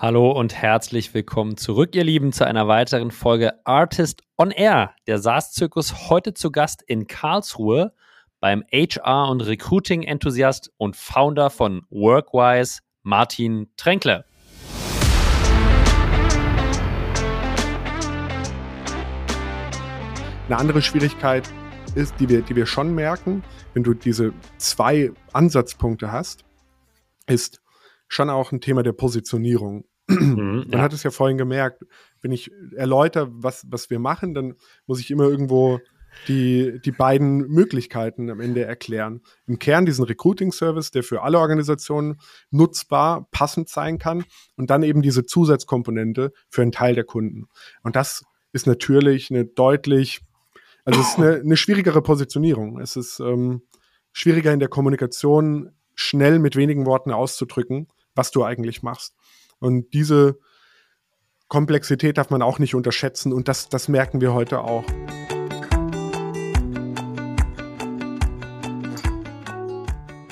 Hallo und herzlich willkommen zurück, ihr Lieben, zu einer weiteren Folge Artist on Air. Der SaaS-Zirkus heute zu Gast in Karlsruhe beim HR- und Recruiting-Enthusiast und Founder von Workwise, Martin Tränkle. Eine andere Schwierigkeit ist, die wir, die wir schon merken, wenn du diese zwei Ansatzpunkte hast, ist, schon auch ein Thema der Positionierung. Mhm, Man ja. hat es ja vorhin gemerkt, wenn ich erläutere, was, was wir machen, dann muss ich immer irgendwo die, die beiden Möglichkeiten am Ende erklären. Im Kern diesen Recruiting-Service, der für alle Organisationen nutzbar, passend sein kann und dann eben diese Zusatzkomponente für einen Teil der Kunden. Und das ist natürlich eine deutlich, also es ist eine, eine schwierigere Positionierung. Es ist ähm, schwieriger in der Kommunikation schnell mit wenigen Worten auszudrücken, was du eigentlich machst. Und diese Komplexität darf man auch nicht unterschätzen und das, das merken wir heute auch.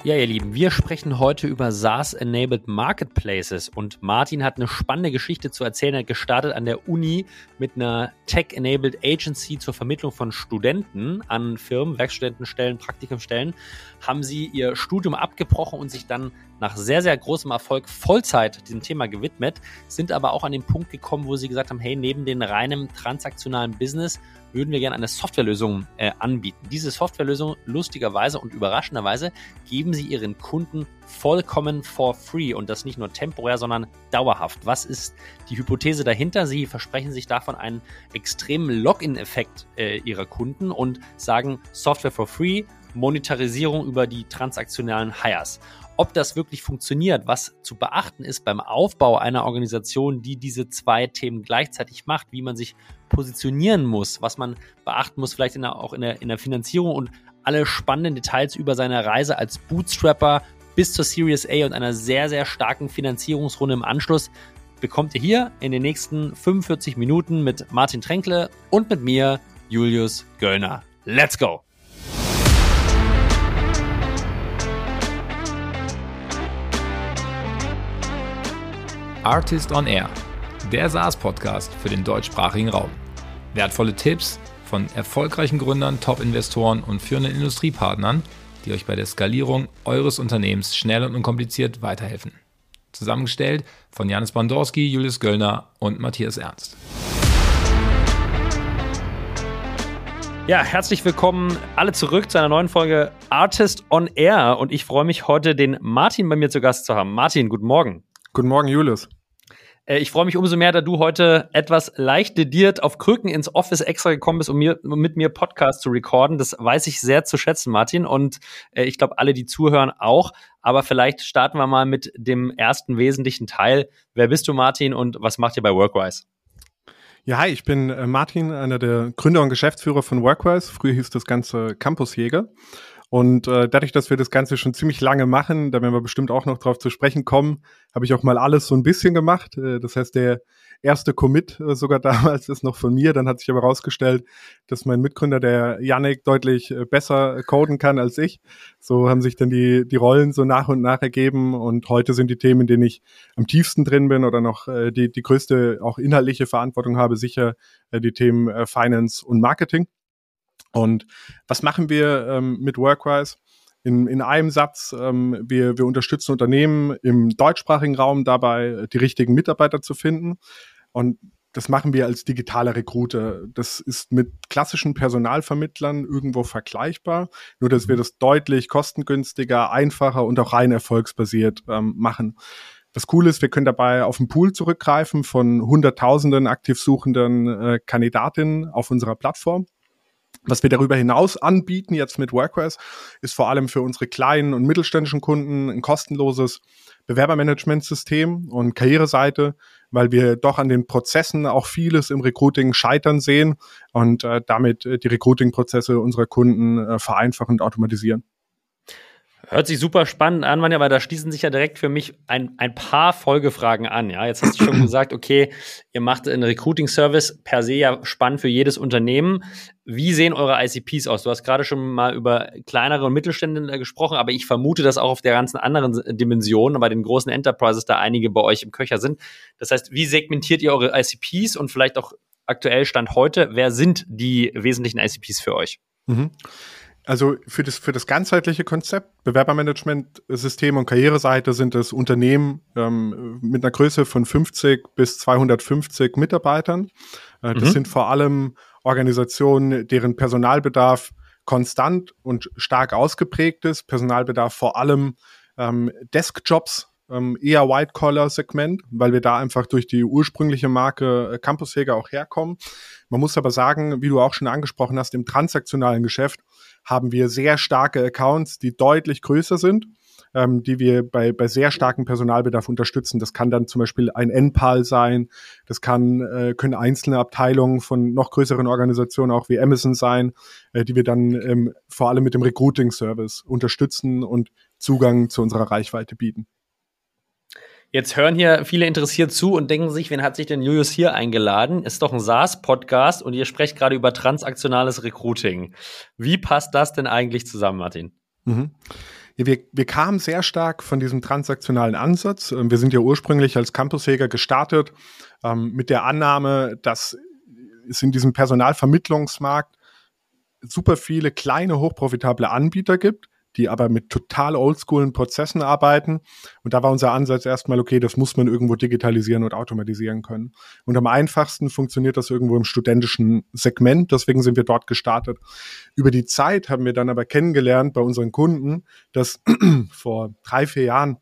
Ja, ihr Lieben, wir sprechen heute über SaaS-enabled Marketplaces und Martin hat eine spannende Geschichte zu erzählen. Er hat gestartet an der Uni mit einer Tech-enabled Agency zur Vermittlung von Studenten an Firmen, Werkstudentenstellen, Praktikumstellen. Haben sie ihr Studium abgebrochen und sich dann nach sehr, sehr großem Erfolg Vollzeit diesem Thema gewidmet, sind aber auch an den Punkt gekommen, wo sie gesagt haben, hey, neben den reinen transaktionalen Business würden wir gerne eine Softwarelösung äh, anbieten. Diese Softwarelösung, lustigerweise und überraschenderweise, geben sie ihren Kunden vollkommen for free und das nicht nur temporär, sondern dauerhaft. Was ist die Hypothese dahinter? Sie versprechen sich davon einen extremen Login-Effekt äh, ihrer Kunden und sagen Software for free, Monetarisierung über die transaktionalen Hires. Ob das wirklich funktioniert, was zu beachten ist beim Aufbau einer Organisation, die diese zwei Themen gleichzeitig macht, wie man sich positionieren muss, was man beachten muss, vielleicht in der, auch in der, in der Finanzierung und alle spannenden Details über seine Reise als Bootstrapper bis zur Series A und einer sehr, sehr starken Finanzierungsrunde im Anschluss bekommt ihr hier in den nächsten 45 Minuten mit Martin Tränkle und mit mir, Julius Göllner. Let's go! Artist on Air, der SaaS-Podcast für den deutschsprachigen Raum. Wertvolle Tipps von erfolgreichen Gründern, Top-Investoren und führenden Industriepartnern, die euch bei der Skalierung eures Unternehmens schnell und unkompliziert weiterhelfen. Zusammengestellt von Janis Bandorski, Julius Göllner und Matthias Ernst. Ja, herzlich willkommen alle zurück zu einer neuen Folge Artist on Air und ich freue mich heute, den Martin bei mir zu Gast zu haben. Martin, guten Morgen. Guten Morgen, Julius. Äh, ich freue mich umso mehr, da du heute etwas leicht dediert auf Krücken ins Office extra gekommen bist, um mir, mit mir Podcast zu recorden. Das weiß ich sehr zu schätzen, Martin. Und äh, ich glaube, alle, die zuhören, auch. Aber vielleicht starten wir mal mit dem ersten wesentlichen Teil. Wer bist du, Martin, und was macht ihr bei Workwise? Ja, hi, ich bin äh, Martin, einer der Gründer und Geschäftsführer von Workwise. Früher hieß das Ganze Campusjäger. Und äh, dadurch, dass wir das Ganze schon ziemlich lange machen, da werden wir bestimmt auch noch drauf zu sprechen kommen, habe ich auch mal alles so ein bisschen gemacht. Äh, das heißt, der erste Commit äh, sogar damals ist noch von mir. Dann hat sich aber herausgestellt, dass mein Mitgründer, der Yannick, deutlich äh, besser coden kann als ich. So haben sich dann die, die Rollen so nach und nach ergeben. Und heute sind die Themen, in denen ich am tiefsten drin bin oder noch äh, die, die größte auch inhaltliche Verantwortung habe, sicher äh, die Themen äh, Finance und Marketing. Und was machen wir ähm, mit Workwise? In, in einem Satz, ähm, wir, wir unterstützen Unternehmen im deutschsprachigen Raum dabei, die richtigen Mitarbeiter zu finden. Und das machen wir als digitale Recruiter. Das ist mit klassischen Personalvermittlern irgendwo vergleichbar, nur dass wir das deutlich kostengünstiger, einfacher und auch rein erfolgsbasiert ähm, machen. Das Coole ist, wir können dabei auf einen Pool zurückgreifen von Hunderttausenden aktiv suchenden äh, Kandidatinnen auf unserer Plattform. Was wir darüber hinaus anbieten jetzt mit Workwise ist vor allem für unsere kleinen und mittelständischen Kunden ein kostenloses Bewerbermanagementsystem und Karriereseite, weil wir doch an den Prozessen auch vieles im Recruiting scheitern sehen und äh, damit äh, die Recruiting-Prozesse unserer Kunden äh, vereinfachen und automatisieren. Hört sich super spannend an, Manja, aber da schließen sich ja direkt für mich ein, ein paar Folgefragen an. Ja, jetzt hast du schon gesagt, okay, ihr macht einen Recruiting-Service per se ja spannend für jedes Unternehmen. Wie sehen eure ICPs aus? Du hast gerade schon mal über kleinere und Mittelstände gesprochen, aber ich vermute, dass auch auf der ganzen anderen Dimension, bei den großen Enterprises da einige bei euch im Köcher sind. Das heißt, wie segmentiert ihr eure ICPs und vielleicht auch aktuell Stand heute, wer sind die wesentlichen ICPs für euch? Mhm. Also für das, für das ganzheitliche Konzept, Bewerbermanagement-System und Karriereseite sind es Unternehmen ähm, mit einer Größe von 50 bis 250 Mitarbeitern. Äh, das mhm. sind vor allem Organisationen, deren Personalbedarf konstant und stark ausgeprägt ist. Personalbedarf vor allem ähm, Deskjobs, ähm, eher White-Collar-Segment, weil wir da einfach durch die ursprüngliche Marke äh, Campusjäger auch herkommen. Man muss aber sagen, wie du auch schon angesprochen hast, im transaktionalen Geschäft haben wir sehr starke Accounts, die deutlich größer sind, ähm, die wir bei, bei sehr starkem Personalbedarf unterstützen. Das kann dann zum Beispiel ein NPAL sein, das kann, äh, können einzelne Abteilungen von noch größeren Organisationen auch wie Amazon sein, äh, die wir dann ähm, vor allem mit dem Recruiting-Service unterstützen und Zugang zu unserer Reichweite bieten. Jetzt hören hier viele interessiert zu und denken sich, wen hat sich denn Julius hier eingeladen? Ist doch ein SaaS-Podcast und ihr sprecht gerade über transaktionales Recruiting. Wie passt das denn eigentlich zusammen, Martin? Mhm. Ja, wir, wir kamen sehr stark von diesem transaktionalen Ansatz. Ähm, wir sind ja ursprünglich als Campusjäger gestartet ähm, mit der Annahme, dass es in diesem Personalvermittlungsmarkt super viele kleine, hochprofitable Anbieter gibt, die aber mit total oldschoolen Prozessen arbeiten. Und da war unser Ansatz erstmal, okay, das muss man irgendwo digitalisieren und automatisieren können. Und am einfachsten funktioniert das irgendwo im studentischen Segment. Deswegen sind wir dort gestartet. Über die Zeit haben wir dann aber kennengelernt bei unseren Kunden, dass vor drei, vier Jahren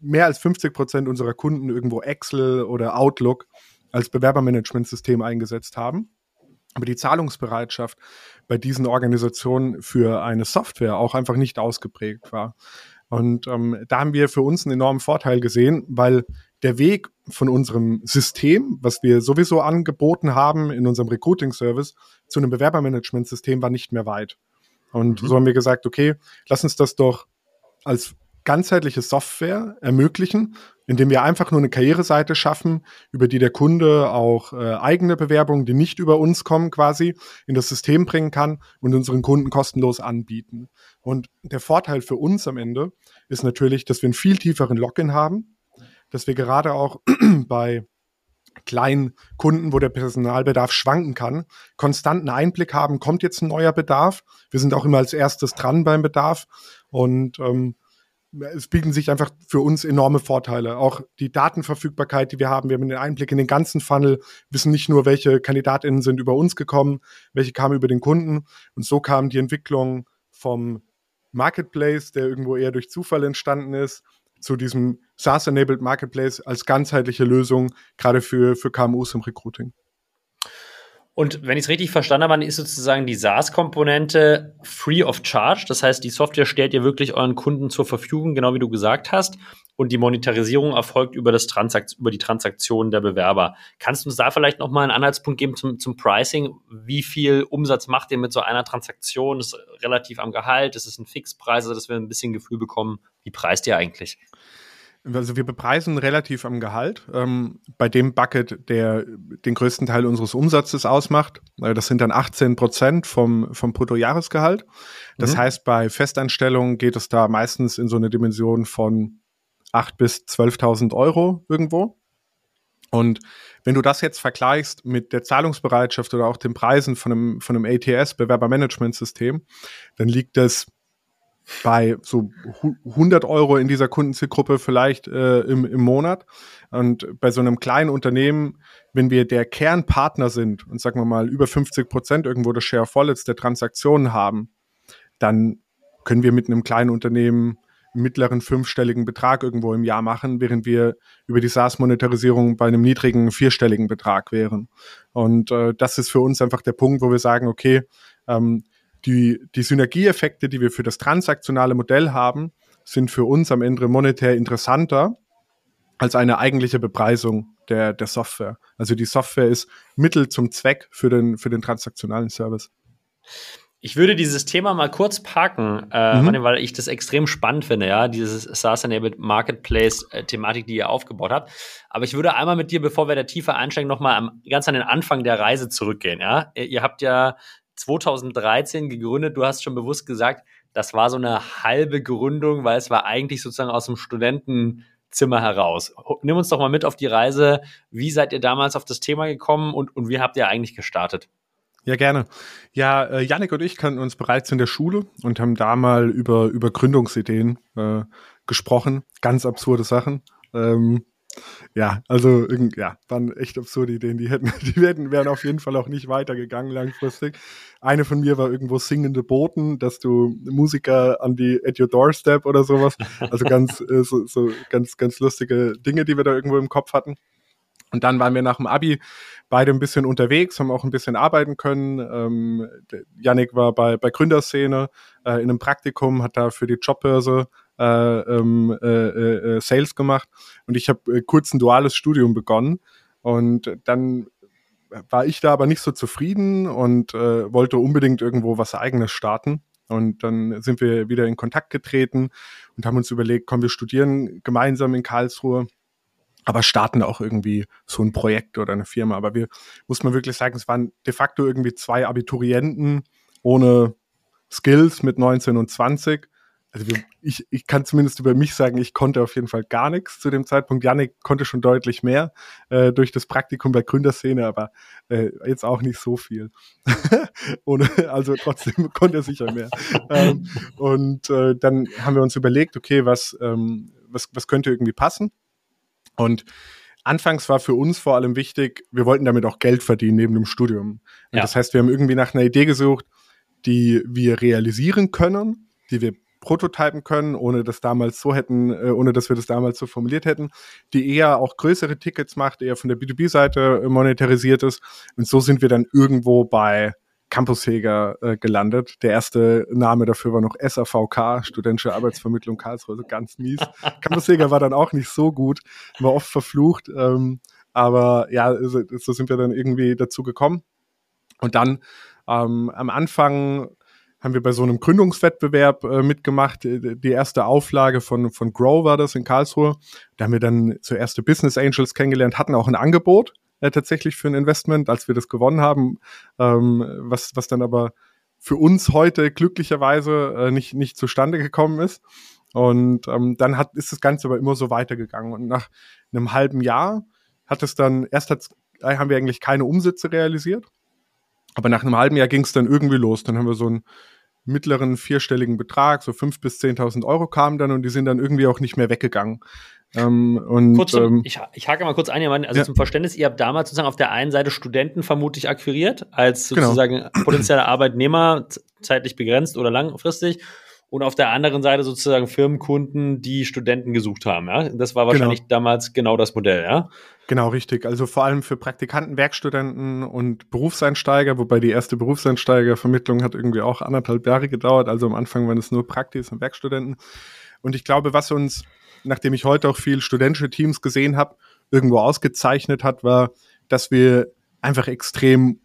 mehr als 50 Prozent unserer Kunden irgendwo Excel oder Outlook als Bewerbermanagementsystem eingesetzt haben aber die Zahlungsbereitschaft bei diesen Organisationen für eine Software auch einfach nicht ausgeprägt war. Und ähm, da haben wir für uns einen enormen Vorteil gesehen, weil der Weg von unserem System, was wir sowieso angeboten haben in unserem Recruiting-Service, zu einem Bewerbermanagementsystem war nicht mehr weit. Und mhm. so haben wir gesagt, okay, lass uns das doch als ganzheitliche Software ermöglichen, indem wir einfach nur eine Karriereseite schaffen, über die der Kunde auch äh, eigene Bewerbungen, die nicht über uns kommen, quasi in das System bringen kann und unseren Kunden kostenlos anbieten. Und der Vorteil für uns am Ende ist natürlich, dass wir einen viel tieferen Login haben, dass wir gerade auch bei kleinen Kunden, wo der Personalbedarf schwanken kann, konstanten Einblick haben, kommt jetzt ein neuer Bedarf. Wir sind auch immer als erstes dran beim Bedarf und ähm, es bieten sich einfach für uns enorme Vorteile. Auch die Datenverfügbarkeit, die wir haben. Wir haben den Einblick in den ganzen Funnel, wissen nicht nur, welche KandidatInnen sind über uns gekommen, welche kamen über den Kunden. Und so kam die Entwicklung vom Marketplace, der irgendwo eher durch Zufall entstanden ist, zu diesem SaaS-enabled Marketplace als ganzheitliche Lösung, gerade für, für KMUs im Recruiting. Und wenn ich es richtig verstanden habe, ist sozusagen die SaaS-Komponente free of charge. Das heißt, die Software stellt ihr wirklich euren Kunden zur Verfügung, genau wie du gesagt hast. Und die Monetarisierung erfolgt über, das Transakt über die Transaktion der Bewerber. Kannst du uns da vielleicht nochmal einen Anhaltspunkt geben zum, zum Pricing? Wie viel Umsatz macht ihr mit so einer Transaktion? Ist relativ am Gehalt? Ist es ein Fixpreis, also dass wir ein bisschen Gefühl bekommen, wie preist ihr eigentlich? Also wir bepreisen relativ am Gehalt. Ähm, bei dem Bucket, der den größten Teil unseres Umsatzes ausmacht, äh, das sind dann 18 Prozent vom, vom Bruttojahresgehalt. Das mhm. heißt, bei Festanstellungen geht es da meistens in so eine Dimension von 8.000 bis 12.000 Euro irgendwo. Und wenn du das jetzt vergleichst mit der Zahlungsbereitschaft oder auch den Preisen von einem, von einem ATS, Bewerbermanagementsystem, dann liegt das bei so 100 Euro in dieser Kundenzielgruppe vielleicht äh, im, im Monat. Und bei so einem kleinen Unternehmen, wenn wir der Kernpartner sind und sagen wir mal über 50 Prozent irgendwo das Share of Wallets der Transaktionen haben, dann können wir mit einem kleinen Unternehmen mittleren fünfstelligen Betrag irgendwo im Jahr machen, während wir über die SaaS-Monetarisierung bei einem niedrigen vierstelligen Betrag wären. Und äh, das ist für uns einfach der Punkt, wo wir sagen, okay, ähm, die, die Synergieeffekte, die wir für das transaktionale Modell haben, sind für uns am Ende monetär interessanter als eine eigentliche Bepreisung der, der Software. Also die Software ist Mittel zum Zweck für den, für den transaktionalen Service. Ich würde dieses Thema mal kurz parken, äh, mhm. weil ich das extrem spannend finde, ja, dieses SaaS-enabled Marketplace-Thematik, die ihr aufgebaut habt. Aber ich würde einmal mit dir, bevor wir da tiefer einsteigen, nochmal ganz an den Anfang der Reise zurückgehen, ja. Ihr habt ja 2013 gegründet, du hast schon bewusst gesagt, das war so eine halbe Gründung, weil es war eigentlich sozusagen aus dem Studentenzimmer heraus. Nimm uns doch mal mit auf die Reise. Wie seid ihr damals auf das Thema gekommen und, und wie habt ihr eigentlich gestartet? Ja, gerne. Ja, äh, Yannick und ich kannten uns bereits in der Schule und haben da mal über, über Gründungsideen äh, gesprochen. Ganz absurde Sachen. Ähm, ja, also ja, waren echt absurde Ideen. Die hätten, die hätten, wären auf jeden Fall auch nicht weitergegangen langfristig. Eine von mir war irgendwo singende Boten, dass du Musiker an die at your doorstep oder sowas. Also ganz äh, so, so ganz ganz lustige Dinge, die wir da irgendwo im Kopf hatten. Und dann waren wir nach dem Abi beide ein bisschen unterwegs, haben auch ein bisschen arbeiten können. Ähm, Yannick war bei, bei Gründerszene äh, in einem Praktikum, hat da für die Jobbörse äh, ähm, äh, äh, Sales gemacht und ich habe äh, kurz ein duales Studium begonnen und dann war ich da aber nicht so zufrieden und äh, wollte unbedingt irgendwo was eigenes starten. Und dann sind wir wieder in Kontakt getreten und haben uns überlegt, komm, wir studieren gemeinsam in Karlsruhe aber starten auch irgendwie so ein Projekt oder eine Firma. Aber wir, muss man wirklich sagen, es waren de facto irgendwie zwei Abiturienten ohne Skills mit 19 und 20. Also wir, ich, ich kann zumindest über mich sagen, ich konnte auf jeden Fall gar nichts zu dem Zeitpunkt. Janik konnte schon deutlich mehr äh, durch das Praktikum bei Gründerszene, aber äh, jetzt auch nicht so viel. Ohne, also trotzdem konnte er sicher mehr. ähm, und äh, dann haben wir uns überlegt, okay, was, ähm, was, was könnte irgendwie passen? Und anfangs war für uns vor allem wichtig, wir wollten damit auch Geld verdienen neben dem Studium. Ja. Das heißt, wir haben irgendwie nach einer Idee gesucht, die wir realisieren können, die wir prototypen können, ohne das damals so hätten, äh, ohne dass wir das damals so formuliert hätten, die eher auch größere Tickets macht, eher von der B2B-Seite monetarisiert ist. Und so sind wir dann irgendwo bei Campusjäger äh, gelandet. Der erste Name dafür war noch SAVK, Studentische Arbeitsvermittlung Karlsruhe, also ganz mies. Campusjäger war dann auch nicht so gut, war oft verflucht. Ähm, aber ja, so, so sind wir dann irgendwie dazu gekommen. Und dann ähm, am Anfang haben wir bei so einem Gründungswettbewerb äh, mitgemacht. Die erste Auflage von, von Grow war das in Karlsruhe. Da haben wir dann zuerst Business Angels kennengelernt, hatten auch ein Angebot äh, tatsächlich für ein Investment, als wir das gewonnen haben, ähm, was, was dann aber für uns heute glücklicherweise äh, nicht, nicht zustande gekommen ist. Und ähm, dann hat, ist das Ganze aber immer so weitergegangen. Und nach einem halben Jahr hat es dann, erst hat's, äh, haben wir eigentlich keine Umsätze realisiert, aber nach einem halben Jahr ging es dann irgendwie los. Dann haben wir so einen mittleren vierstelligen Betrag, so fünf bis zehntausend Euro kamen dann und die sind dann irgendwie auch nicht mehr weggegangen. Ähm, und, kurz zum, ähm, ich, ich hake mal kurz ein, also ja. zum Verständnis, ihr habt damals sozusagen auf der einen Seite Studenten vermutlich akquiriert, als genau. sozusagen genau. potenzieller Arbeitnehmer, zeitlich begrenzt oder langfristig. Und auf der anderen Seite sozusagen Firmenkunden, die Studenten gesucht haben. Ja? Das war wahrscheinlich genau. damals genau das Modell, ja? Genau, richtig. Also vor allem für Praktikanten, Werkstudenten und Berufseinsteiger, wobei die erste Berufseinsteigervermittlung hat irgendwie auch anderthalb Jahre gedauert. Also am Anfang waren es nur Praktis und Werkstudenten. Und ich glaube, was uns nachdem ich heute auch viel studentische Teams gesehen habe, irgendwo ausgezeichnet hat, war, dass wir einfach extrem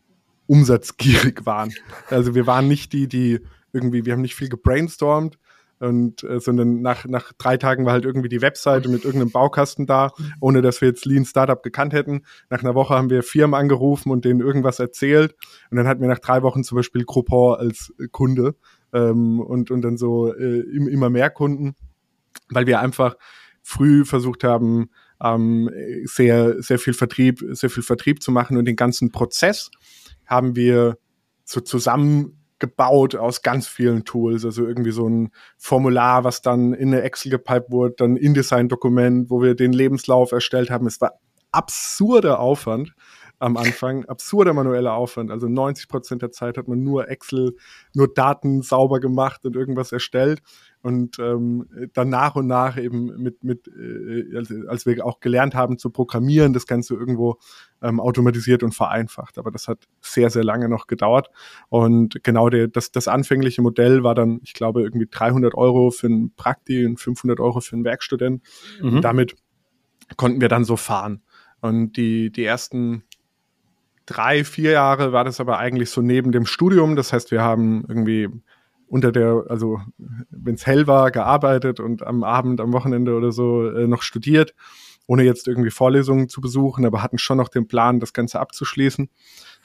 umsatzgierig waren. Also wir waren nicht die, die irgendwie, wir haben nicht viel gebrainstormt, und äh, sondern nach nach drei Tagen war halt irgendwie die Webseite mit irgendeinem Baukasten da, ohne dass wir jetzt Lean Startup gekannt hätten. Nach einer Woche haben wir Firmen angerufen und denen irgendwas erzählt. Und dann hatten wir nach drei Wochen zum Beispiel Groupon als Kunde ähm, und und dann so äh, immer mehr Kunden weil wir einfach früh versucht haben, ähm, sehr, sehr viel Vertrieb, sehr viel Vertrieb zu machen. Und den ganzen Prozess haben wir so zusammengebaut aus ganz vielen Tools, also irgendwie so ein Formular, was dann in eine Excel gepiped wurde, dann InDesign-Dokument, wo wir den Lebenslauf erstellt haben. Es war absurder Aufwand am Anfang. Absurder manueller Aufwand. Also 90 Prozent der Zeit hat man nur Excel, nur Daten sauber gemacht und irgendwas erstellt. Und ähm, dann nach und nach eben mit, mit äh, als, als wir auch gelernt haben zu programmieren, das Ganze irgendwo ähm, automatisiert und vereinfacht. Aber das hat sehr, sehr lange noch gedauert. Und genau der, das, das anfängliche Modell war dann, ich glaube, irgendwie 300 Euro für einen Prakti und 500 Euro für einen Werkstudent. Mhm. Und damit konnten wir dann so fahren. Und die, die ersten drei, vier Jahre war das aber eigentlich so neben dem Studium. Das heißt, wir haben irgendwie unter der, also wenn es hell war, gearbeitet und am Abend, am Wochenende oder so äh, noch studiert, ohne jetzt irgendwie Vorlesungen zu besuchen, aber hatten schon noch den Plan, das Ganze abzuschließen.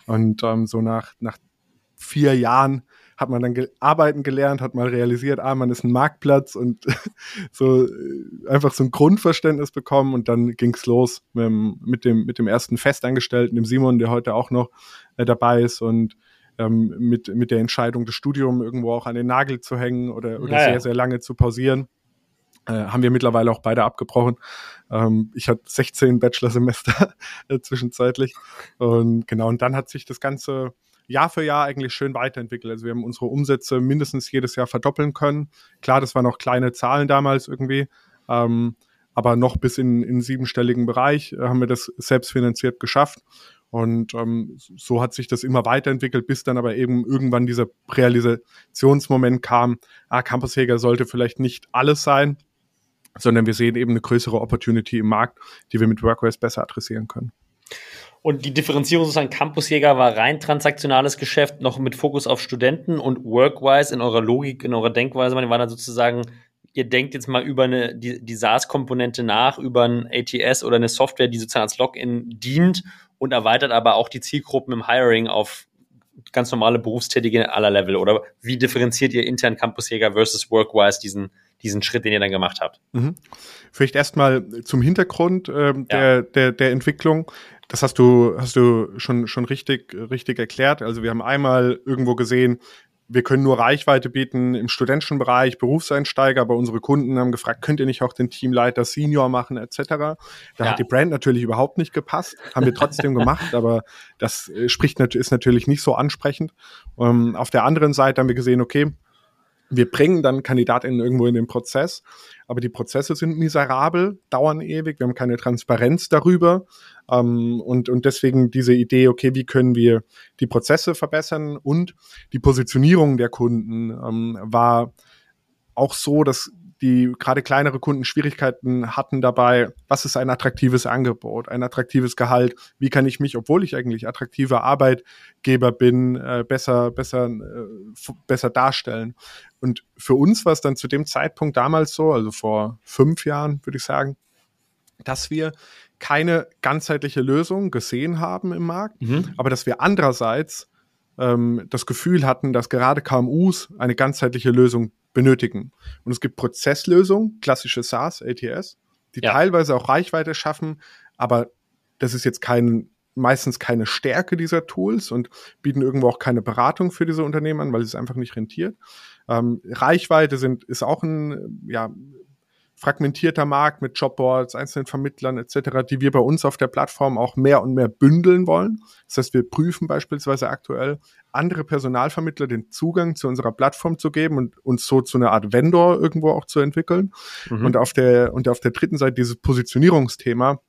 Und ähm, so nach, nach vier Jahren hat man dann ge arbeiten gelernt, hat mal realisiert, ah, man ist ein Marktplatz und so äh, einfach so ein Grundverständnis bekommen und dann ging's los mit dem, mit dem, mit dem ersten Festangestellten, dem Simon, der heute auch noch äh, dabei ist und ähm, mit, mit der Entscheidung, das Studium irgendwo auch an den Nagel zu hängen oder, oder naja. sehr, sehr lange zu pausieren. Äh, haben wir mittlerweile auch beide abgebrochen. Ähm, ich hatte 16 Bachelorsemester äh, zwischenzeitlich. Und genau, und dann hat sich das Ganze Jahr für Jahr eigentlich schön weiterentwickelt. Also wir haben unsere Umsätze mindestens jedes Jahr verdoppeln können. Klar, das waren auch kleine Zahlen damals irgendwie. Ähm, aber noch bis in, in siebenstelligen Bereich äh, haben wir das selbstfinanziert geschafft. Und ähm, so hat sich das immer weiterentwickelt, bis dann aber eben irgendwann dieser Realisationsmoment kam, ah, Campusjäger sollte vielleicht nicht alles sein, sondern wir sehen eben eine größere Opportunity im Markt, die wir mit Workways besser adressieren können. Und die Differenzierung sozusagen Campusjäger war rein transaktionales Geschäft, noch mit Fokus auf Studenten und Workwise in eurer Logik, in eurer Denkweise, man war dann sozusagen, ihr denkt jetzt mal über eine, die, die SaaS-Komponente nach, über ein ATS oder eine Software, die sozusagen als Login dient und erweitert aber auch die Zielgruppen im Hiring auf ganz normale Berufstätige aller Level. Oder wie differenziert ihr intern Campusjäger versus Workwise diesen, diesen Schritt, den ihr dann gemacht habt? Mhm. Vielleicht erstmal zum Hintergrund ja. der, der, der Entwicklung. Das hast du, hast du schon, schon richtig, richtig erklärt. Also wir haben einmal irgendwo gesehen, wir können nur Reichweite bieten im studentischen Bereich, Berufseinsteiger, aber unsere Kunden haben gefragt, könnt ihr nicht auch den Teamleiter Senior machen, etc. Da ja. hat die Brand natürlich überhaupt nicht gepasst, haben wir trotzdem gemacht, aber das äh, spricht ist natürlich nicht so ansprechend. Ähm, auf der anderen Seite haben wir gesehen, okay, wir bringen dann KandidatInnen irgendwo in den Prozess, aber die Prozesse sind miserabel, dauern ewig, wir haben keine Transparenz darüber ähm, und, und deswegen diese Idee, okay, wie können wir die Prozesse verbessern? Und die Positionierung der Kunden ähm, war auch so, dass die gerade kleinere Kunden Schwierigkeiten hatten dabei, was ist ein attraktives Angebot, ein attraktives Gehalt, wie kann ich mich, obwohl ich eigentlich attraktiver Arbeitgeber bin, äh, besser, besser, äh, besser darstellen. Und für uns war es dann zu dem Zeitpunkt damals so, also vor fünf Jahren, würde ich sagen, dass wir keine ganzheitliche Lösung gesehen haben im Markt, mhm. aber dass wir andererseits ähm, das Gefühl hatten, dass gerade KMUs eine ganzheitliche Lösung benötigen. Und es gibt Prozesslösungen, klassische SaaS, ATS, die ja. teilweise auch Reichweite schaffen, aber das ist jetzt kein, meistens keine Stärke dieser Tools und bieten irgendwo auch keine Beratung für diese Unternehmen an, weil es einfach nicht rentiert. Ähm, Reichweite sind, ist auch ein, ja, fragmentierter Markt mit Jobboards, einzelnen Vermittlern etc., die wir bei uns auf der Plattform auch mehr und mehr bündeln wollen. Das heißt, wir prüfen beispielsweise aktuell, andere Personalvermittler den Zugang zu unserer Plattform zu geben und uns so zu einer Art Vendor irgendwo auch zu entwickeln. Mhm. Und auf der und auf der dritten Seite dieses Positionierungsthema,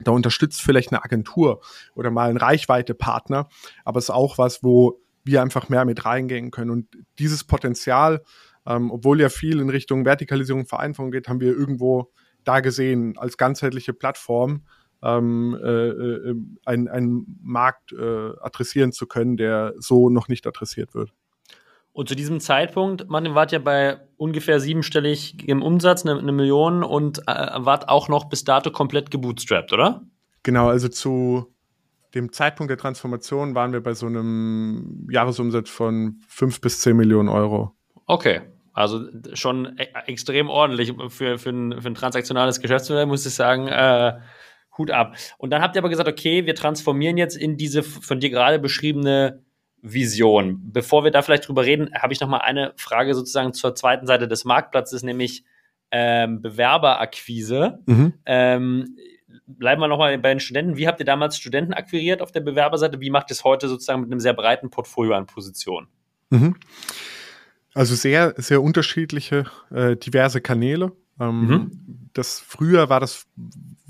da unterstützt vielleicht eine Agentur oder mal ein Reichweite-Partner, aber es ist auch was, wo wir einfach mehr mit reingehen können. Und dieses Potenzial ähm, obwohl ja viel in Richtung Vertikalisierung, Vereinfachung geht, haben wir irgendwo da gesehen, als ganzheitliche Plattform ähm, äh, äh, einen, einen Markt äh, adressieren zu können, der so noch nicht adressiert wird. Und zu diesem Zeitpunkt, Martin, wart ja bei ungefähr siebenstellig im Umsatz, eine, eine Million und äh, wart auch noch bis dato komplett gebootstrapped, oder? Genau, also zu dem Zeitpunkt der Transformation waren wir bei so einem Jahresumsatz von fünf bis zehn Millionen Euro. Okay, also schon e extrem ordentlich für, für, ein, für ein transaktionales Geschäftsmodell, muss ich sagen. Äh, Hut ab. Und dann habt ihr aber gesagt, okay, wir transformieren jetzt in diese von dir gerade beschriebene Vision. Bevor wir da vielleicht drüber reden, habe ich noch mal eine Frage sozusagen zur zweiten Seite des Marktplatzes, nämlich ähm, Bewerberakquise. Mhm. Ähm, bleiben wir noch mal bei den Studenten. Wie habt ihr damals Studenten akquiriert auf der Bewerberseite? Wie macht ihr es heute sozusagen mit einem sehr breiten Portfolio an Positionen? Mhm. Also sehr, sehr unterschiedliche, äh, diverse Kanäle. Ähm, mhm. Das früher war das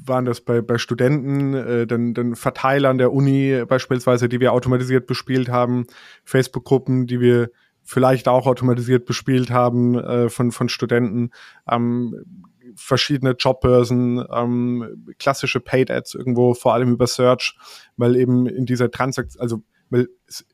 waren das bei, bei Studenten, äh, dann, dann Verteilern der Uni beispielsweise, die wir automatisiert bespielt haben, Facebook-Gruppen, die wir vielleicht auch automatisiert bespielt haben äh, von, von Studenten. Ähm, verschiedene Jobbörsen, ähm, klassische Paid Ads irgendwo, vor allem über Search, weil eben in dieser Transaktion, also weil es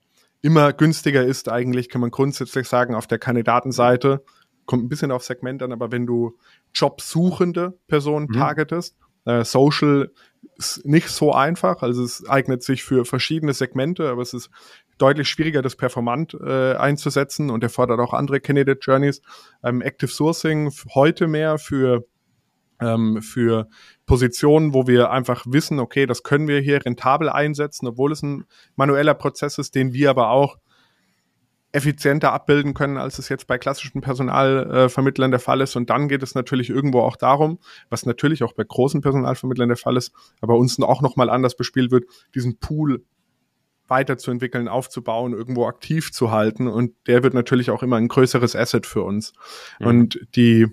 immer günstiger ist eigentlich, kann man grundsätzlich sagen, auf der Kandidatenseite, kommt ein bisschen auf Segment an, aber wenn du Jobsuchende Personen mhm. targetest, äh, Social ist nicht so einfach, also es eignet sich für verschiedene Segmente, aber es ist deutlich schwieriger, das performant äh, einzusetzen und erfordert auch andere Candidate Journeys. Ähm, Active Sourcing heute mehr für ähm, für Positionen, wo wir einfach wissen, okay, das können wir hier rentabel einsetzen, obwohl es ein manueller Prozess ist, den wir aber auch effizienter abbilden können, als es jetzt bei klassischen Personalvermittlern der Fall ist. Und dann geht es natürlich irgendwo auch darum, was natürlich auch bei großen Personalvermittlern der Fall ist, aber uns auch nochmal anders bespielt wird, diesen Pool weiterzuentwickeln, aufzubauen, irgendwo aktiv zu halten. Und der wird natürlich auch immer ein größeres Asset für uns. Mhm. Und die,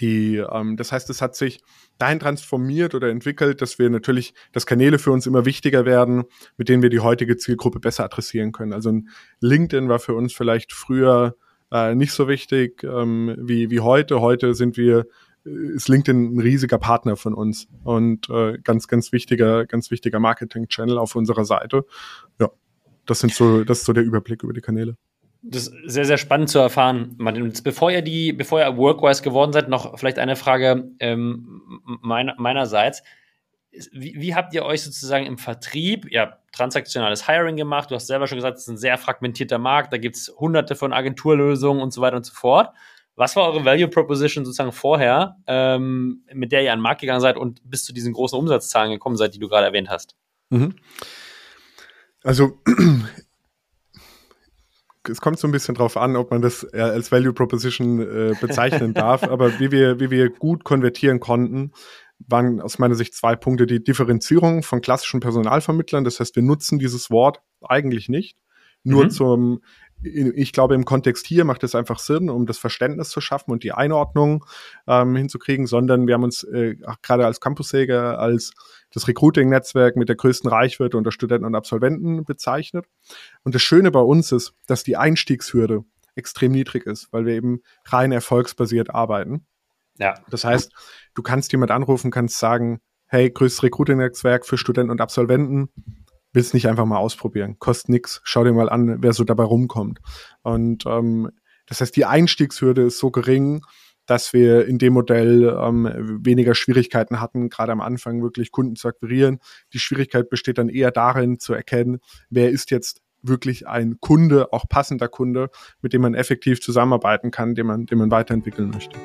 die, ähm, das heißt, es hat sich dahin transformiert oder entwickelt, dass wir natürlich, dass Kanäle für uns immer wichtiger werden, mit denen wir die heutige Zielgruppe besser adressieren können. Also ein LinkedIn war für uns vielleicht früher äh, nicht so wichtig ähm, wie, wie heute. Heute sind wir äh, ist LinkedIn ein riesiger Partner von uns und äh, ganz, ganz wichtiger, ganz wichtiger Marketing-Channel auf unserer Seite. Ja, das sind so, das ist so der Überblick über die Kanäle. Das ist sehr, sehr spannend zu erfahren. Martin, bevor ihr die, bevor ihr Workwise geworden seid, noch vielleicht eine Frage ähm, mein, meinerseits. Wie, wie, habt ihr euch sozusagen im Vertrieb, ja, transaktionales Hiring gemacht? Du hast selber schon gesagt, es ist ein sehr fragmentierter Markt, da gibt es hunderte von Agenturlösungen und so weiter und so fort. Was war eure Value Proposition sozusagen vorher, ähm, mit der ihr an den Markt gegangen seid und bis zu diesen großen Umsatzzahlen gekommen seid, die du gerade erwähnt hast? Mhm. Also es kommt so ein bisschen drauf an, ob man das äh, als Value Proposition äh, bezeichnen darf, aber wie wir, wie wir gut konvertieren konnten, waren aus meiner Sicht zwei Punkte. Die Differenzierung von klassischen Personalvermittlern, das heißt, wir nutzen dieses Wort eigentlich nicht, nur mhm. zum ich glaube, im Kontext hier macht es einfach Sinn, um das Verständnis zu schaffen und die Einordnung ähm, hinzukriegen, sondern wir haben uns äh, gerade als Campussäger als das Recruiting-Netzwerk mit der größten Reichweite unter Studenten und Absolventen bezeichnet. Und das Schöne bei uns ist, dass die Einstiegshürde extrem niedrig ist, weil wir eben rein erfolgsbasiert arbeiten. Ja. Das heißt, du kannst jemand anrufen, kannst sagen, hey, größtes Recruiting-Netzwerk für Studenten und Absolventen, willst nicht einfach mal ausprobieren. Kostet nix. Schau dir mal an, wer so dabei rumkommt. Und ähm, das heißt, die Einstiegshürde ist so gering, dass wir in dem Modell ähm, weniger Schwierigkeiten hatten, gerade am Anfang wirklich Kunden zu akquirieren. Die Schwierigkeit besteht dann eher darin zu erkennen, wer ist jetzt wirklich ein Kunde, auch passender Kunde, mit dem man effektiv zusammenarbeiten kann, den man, den man weiterentwickeln möchte.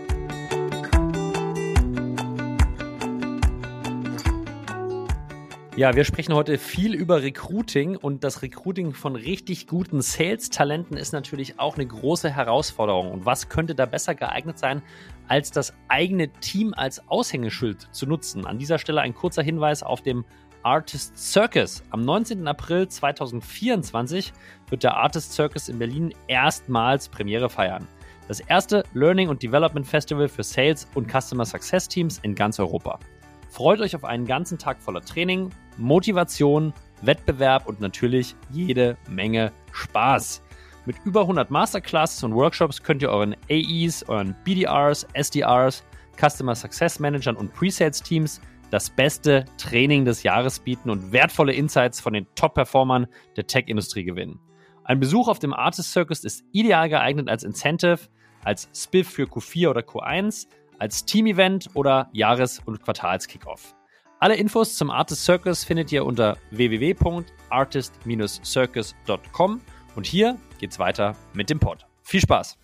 Ja, wir sprechen heute viel über Recruiting und das Recruiting von richtig guten Sales-Talenten ist natürlich auch eine große Herausforderung. Und was könnte da besser geeignet sein, als das eigene Team als Aushängeschild zu nutzen? An dieser Stelle ein kurzer Hinweis auf dem Artist Circus. Am 19. April 2024 wird der Artist Circus in Berlin erstmals Premiere feiern. Das erste Learning und Development Festival für Sales und Customer Success Teams in ganz Europa. Freut euch auf einen ganzen Tag voller Training, Motivation, Wettbewerb und natürlich jede Menge Spaß. Mit über 100 Masterclasses und Workshops könnt ihr euren AEs, euren BDRs, SDRs, Customer Success Managern und Presales Teams das beste Training des Jahres bieten und wertvolle Insights von den Top-Performern der Tech-Industrie gewinnen. Ein Besuch auf dem Artist Circus ist ideal geeignet als Incentive, als Spiff für Q4 oder Q1, als Team-Event oder Jahres- und Quartals-Kickoff. Alle Infos zum Artist Circus findet ihr unter www.artist-circus.com und hier geht's weiter mit dem Pod. Viel Spaß!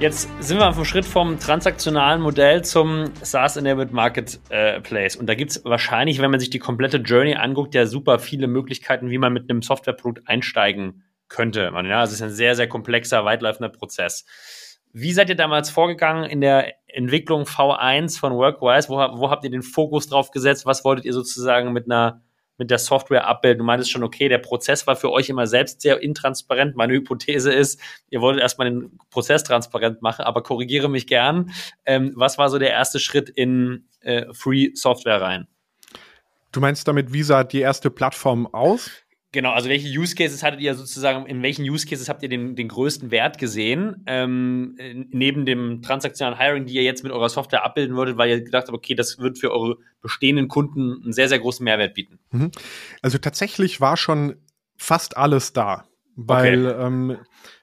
Jetzt sind wir vom Schritt vom transaktionalen Modell zum SaaS-Enabled Marketplace. Und da gibt es wahrscheinlich, wenn man sich die komplette Journey anguckt, ja super viele Möglichkeiten, wie man mit einem Softwareprodukt einsteigen könnte man. Ja, es ist ein sehr, sehr komplexer, weitläufender Prozess. Wie seid ihr damals vorgegangen in der Entwicklung V1 von Workwise? Wo, wo habt ihr den Fokus drauf gesetzt? Was wolltet ihr sozusagen mit einer mit der Software abbilden? Du meintest schon, okay, der Prozess war für euch immer selbst sehr intransparent. Meine Hypothese ist, ihr wolltet erstmal den Prozess transparent machen, aber korrigiere mich gern. Ähm, was war so der erste Schritt in äh, Free Software rein? Du meinst damit, wie sah die erste Plattform aus? Genau, also welche Use Cases hattet ihr sozusagen, in welchen Use Cases habt ihr den, den größten Wert gesehen, ähm, neben dem transaktionalen Hiring, die ihr jetzt mit eurer Software abbilden würdet, weil ihr gedacht habt, okay, das wird für eure bestehenden Kunden einen sehr, sehr großen Mehrwert bieten? Mhm. Also tatsächlich war schon fast alles da, weil okay. ähm,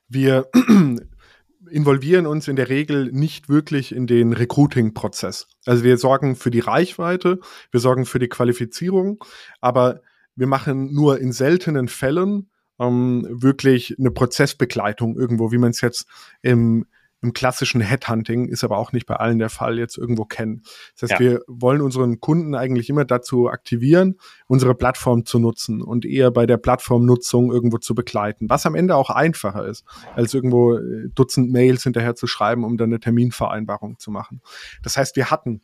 wir involvieren uns in der Regel nicht wirklich in den Recruiting-Prozess. Also wir sorgen für die Reichweite, wir sorgen für die Qualifizierung, aber wir machen nur in seltenen Fällen ähm, wirklich eine Prozessbegleitung irgendwo, wie man es jetzt im, im klassischen Headhunting, ist aber auch nicht bei allen der Fall, jetzt irgendwo kennen. Das heißt, ja. wir wollen unseren Kunden eigentlich immer dazu aktivieren, unsere Plattform zu nutzen und eher bei der Plattformnutzung irgendwo zu begleiten, was am Ende auch einfacher ist, als irgendwo äh, Dutzend Mails hinterher zu schreiben, um dann eine Terminvereinbarung zu machen. Das heißt, wir hatten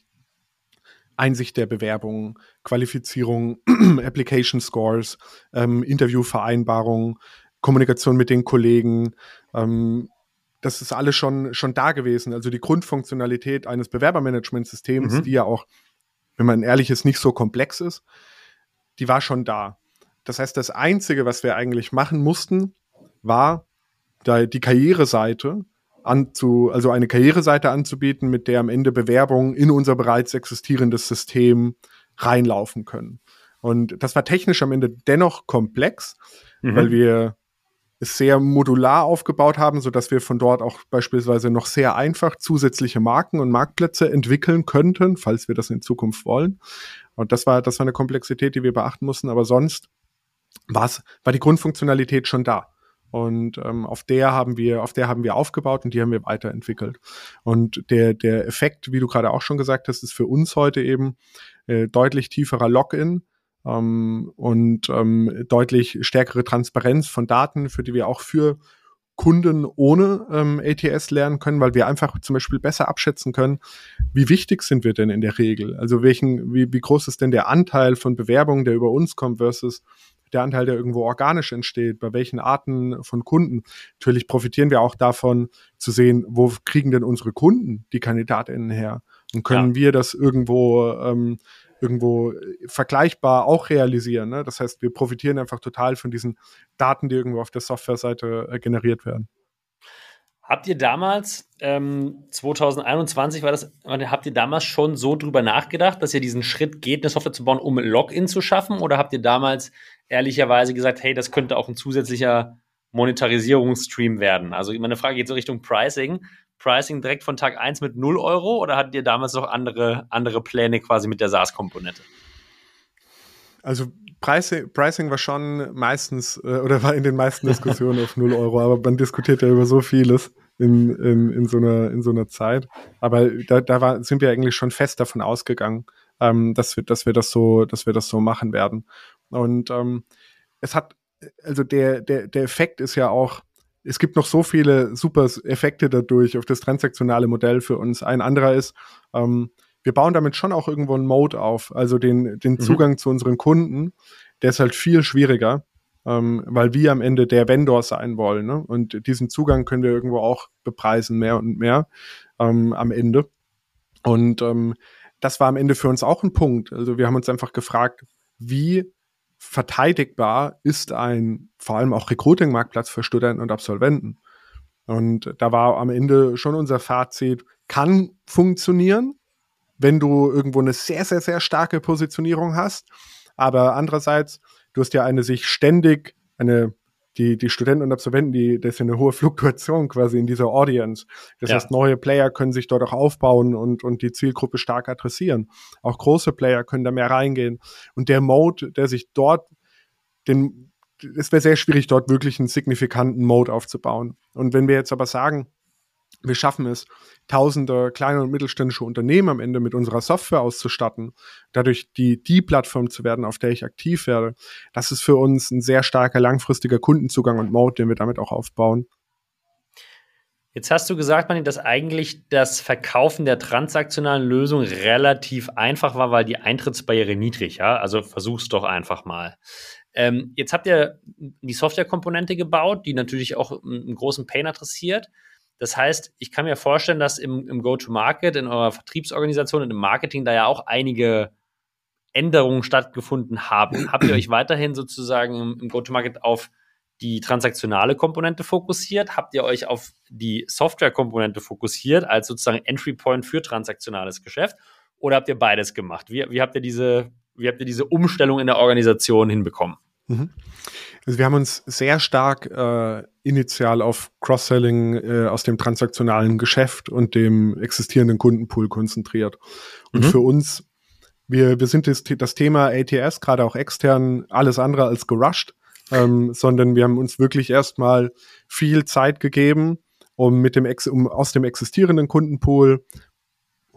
Einsicht der Bewerbungen, Qualifizierung, Application Scores, ähm, Interviewvereinbarungen, Kommunikation mit den Kollegen. Ähm, das ist alles schon, schon da gewesen. Also die Grundfunktionalität eines Bewerbermanagementsystems, mhm. die ja auch, wenn man ehrlich ist, nicht so komplex ist, die war schon da. Das heißt, das Einzige, was wir eigentlich machen mussten, war die Karriereseite anzu, also eine Karriereseite anzubieten, mit der am Ende Bewerbungen in unser bereits existierendes System reinlaufen können. Und das war technisch am Ende dennoch komplex, mhm. weil wir es sehr modular aufgebaut haben, so dass wir von dort auch beispielsweise noch sehr einfach zusätzliche Marken und Marktplätze entwickeln könnten, falls wir das in Zukunft wollen. Und das war, das war eine Komplexität, die wir beachten mussten. Aber sonst war die Grundfunktionalität schon da. Und ähm, auf der haben wir, auf der haben wir aufgebaut und die haben wir weiterentwickelt. Und der, der Effekt, wie du gerade auch schon gesagt hast, ist für uns heute eben äh, deutlich tieferer Login ähm, und ähm, deutlich stärkere Transparenz von Daten, für die wir auch für Kunden ohne ähm, ATS lernen können, weil wir einfach zum Beispiel besser abschätzen können, wie wichtig sind wir denn in der Regel? Also welchen, wie, wie groß ist denn der Anteil von Bewerbungen, der über uns kommt, versus der Anteil, der irgendwo organisch entsteht, bei welchen Arten von Kunden. Natürlich profitieren wir auch davon zu sehen, wo kriegen denn unsere Kunden die KandidatInnen her? Und können ja. wir das irgendwo, ähm, irgendwo vergleichbar auch realisieren? Ne? Das heißt, wir profitieren einfach total von diesen Daten, die irgendwo auf der Softwareseite äh, generiert werden. Habt ihr damals, ähm, 2021 war das, habt ihr damals schon so drüber nachgedacht, dass ihr diesen Schritt geht, eine Software zu bauen, um Login zu schaffen? Oder habt ihr damals ehrlicherweise gesagt, hey, das könnte auch ein zusätzlicher Monetarisierungsstream werden? Also meine Frage geht so Richtung Pricing. Pricing direkt von Tag 1 mit 0 Euro oder hattet ihr damals noch andere, andere Pläne quasi mit der SaaS-Komponente? Also Pricing, Pricing war schon meistens äh, oder war in den meisten Diskussionen auf 0 Euro, aber man diskutiert ja über so vieles in, in, in, so, einer, in so einer Zeit. Aber da, da war, sind wir eigentlich schon fest davon ausgegangen, ähm, dass, wir, dass, wir das so, dass wir das so machen werden. Und ähm, es hat, also der, der, der Effekt ist ja auch, es gibt noch so viele super Effekte dadurch auf das transaktionale Modell für uns. Ein anderer ist, ähm, wir bauen damit schon auch irgendwo einen Mode auf, also den, den mhm. Zugang mhm. zu unseren Kunden, der ist halt viel schwieriger, ähm, weil wir am Ende der Vendor sein wollen. Ne? Und diesen Zugang können wir irgendwo auch bepreisen, mehr und mehr ähm, am Ende. Und ähm, das war am Ende für uns auch ein Punkt. Also wir haben uns einfach gefragt, wie verteidigbar ist ein vor allem auch Recruiting-Marktplatz für Studenten und Absolventen. Und da war am Ende schon unser Fazit, kann funktionieren, wenn du irgendwo eine sehr, sehr, sehr starke Positionierung hast. Aber andererseits, du hast ja eine sich ständig, eine, die, die Studenten und Absolventen, die, das ist ja eine hohe Fluktuation quasi in dieser Audience. Das ja. heißt, neue Player können sich dort auch aufbauen und, und die Zielgruppe stark adressieren. Auch große Player können da mehr reingehen. Und der Mode, der sich dort, den, es wäre sehr schwierig, dort wirklich einen signifikanten Mode aufzubauen. Und wenn wir jetzt aber sagen, wir schaffen es, tausende kleine und mittelständische Unternehmen am Ende mit unserer Software auszustatten, dadurch die, die Plattform zu werden, auf der ich aktiv werde. Das ist für uns ein sehr starker langfristiger Kundenzugang und Mode, den wir damit auch aufbauen. Jetzt hast du gesagt, Manni, dass eigentlich das Verkaufen der transaktionalen Lösung relativ einfach war, weil die Eintrittsbarriere niedrig, ja? Also versuch's doch einfach mal. Ähm, jetzt habt ihr die Softwarekomponente gebaut, die natürlich auch einen großen Pain adressiert. Das heißt, ich kann mir vorstellen, dass im, im Go-to-Market, in eurer Vertriebsorganisation und im Marketing da ja auch einige Änderungen stattgefunden haben? Habt ihr euch weiterhin sozusagen im, im Go-to-Market auf die transaktionale Komponente fokussiert? Habt ihr euch auf die Software-Komponente fokussiert als sozusagen Entry Point für transaktionales Geschäft? Oder habt ihr beides gemacht? Wie, wie habt ihr diese, wie habt ihr diese Umstellung in der Organisation hinbekommen? Mhm. Also wir haben uns sehr stark äh, initial auf Cross-Selling äh, aus dem transaktionalen Geschäft und dem existierenden Kundenpool konzentriert. Und mhm. für uns, wir, wir sind das, das Thema ATS, gerade auch extern, alles andere als gerusht ähm, sondern wir haben uns wirklich erstmal viel Zeit gegeben, um mit dem Ex um aus dem existierenden Kundenpool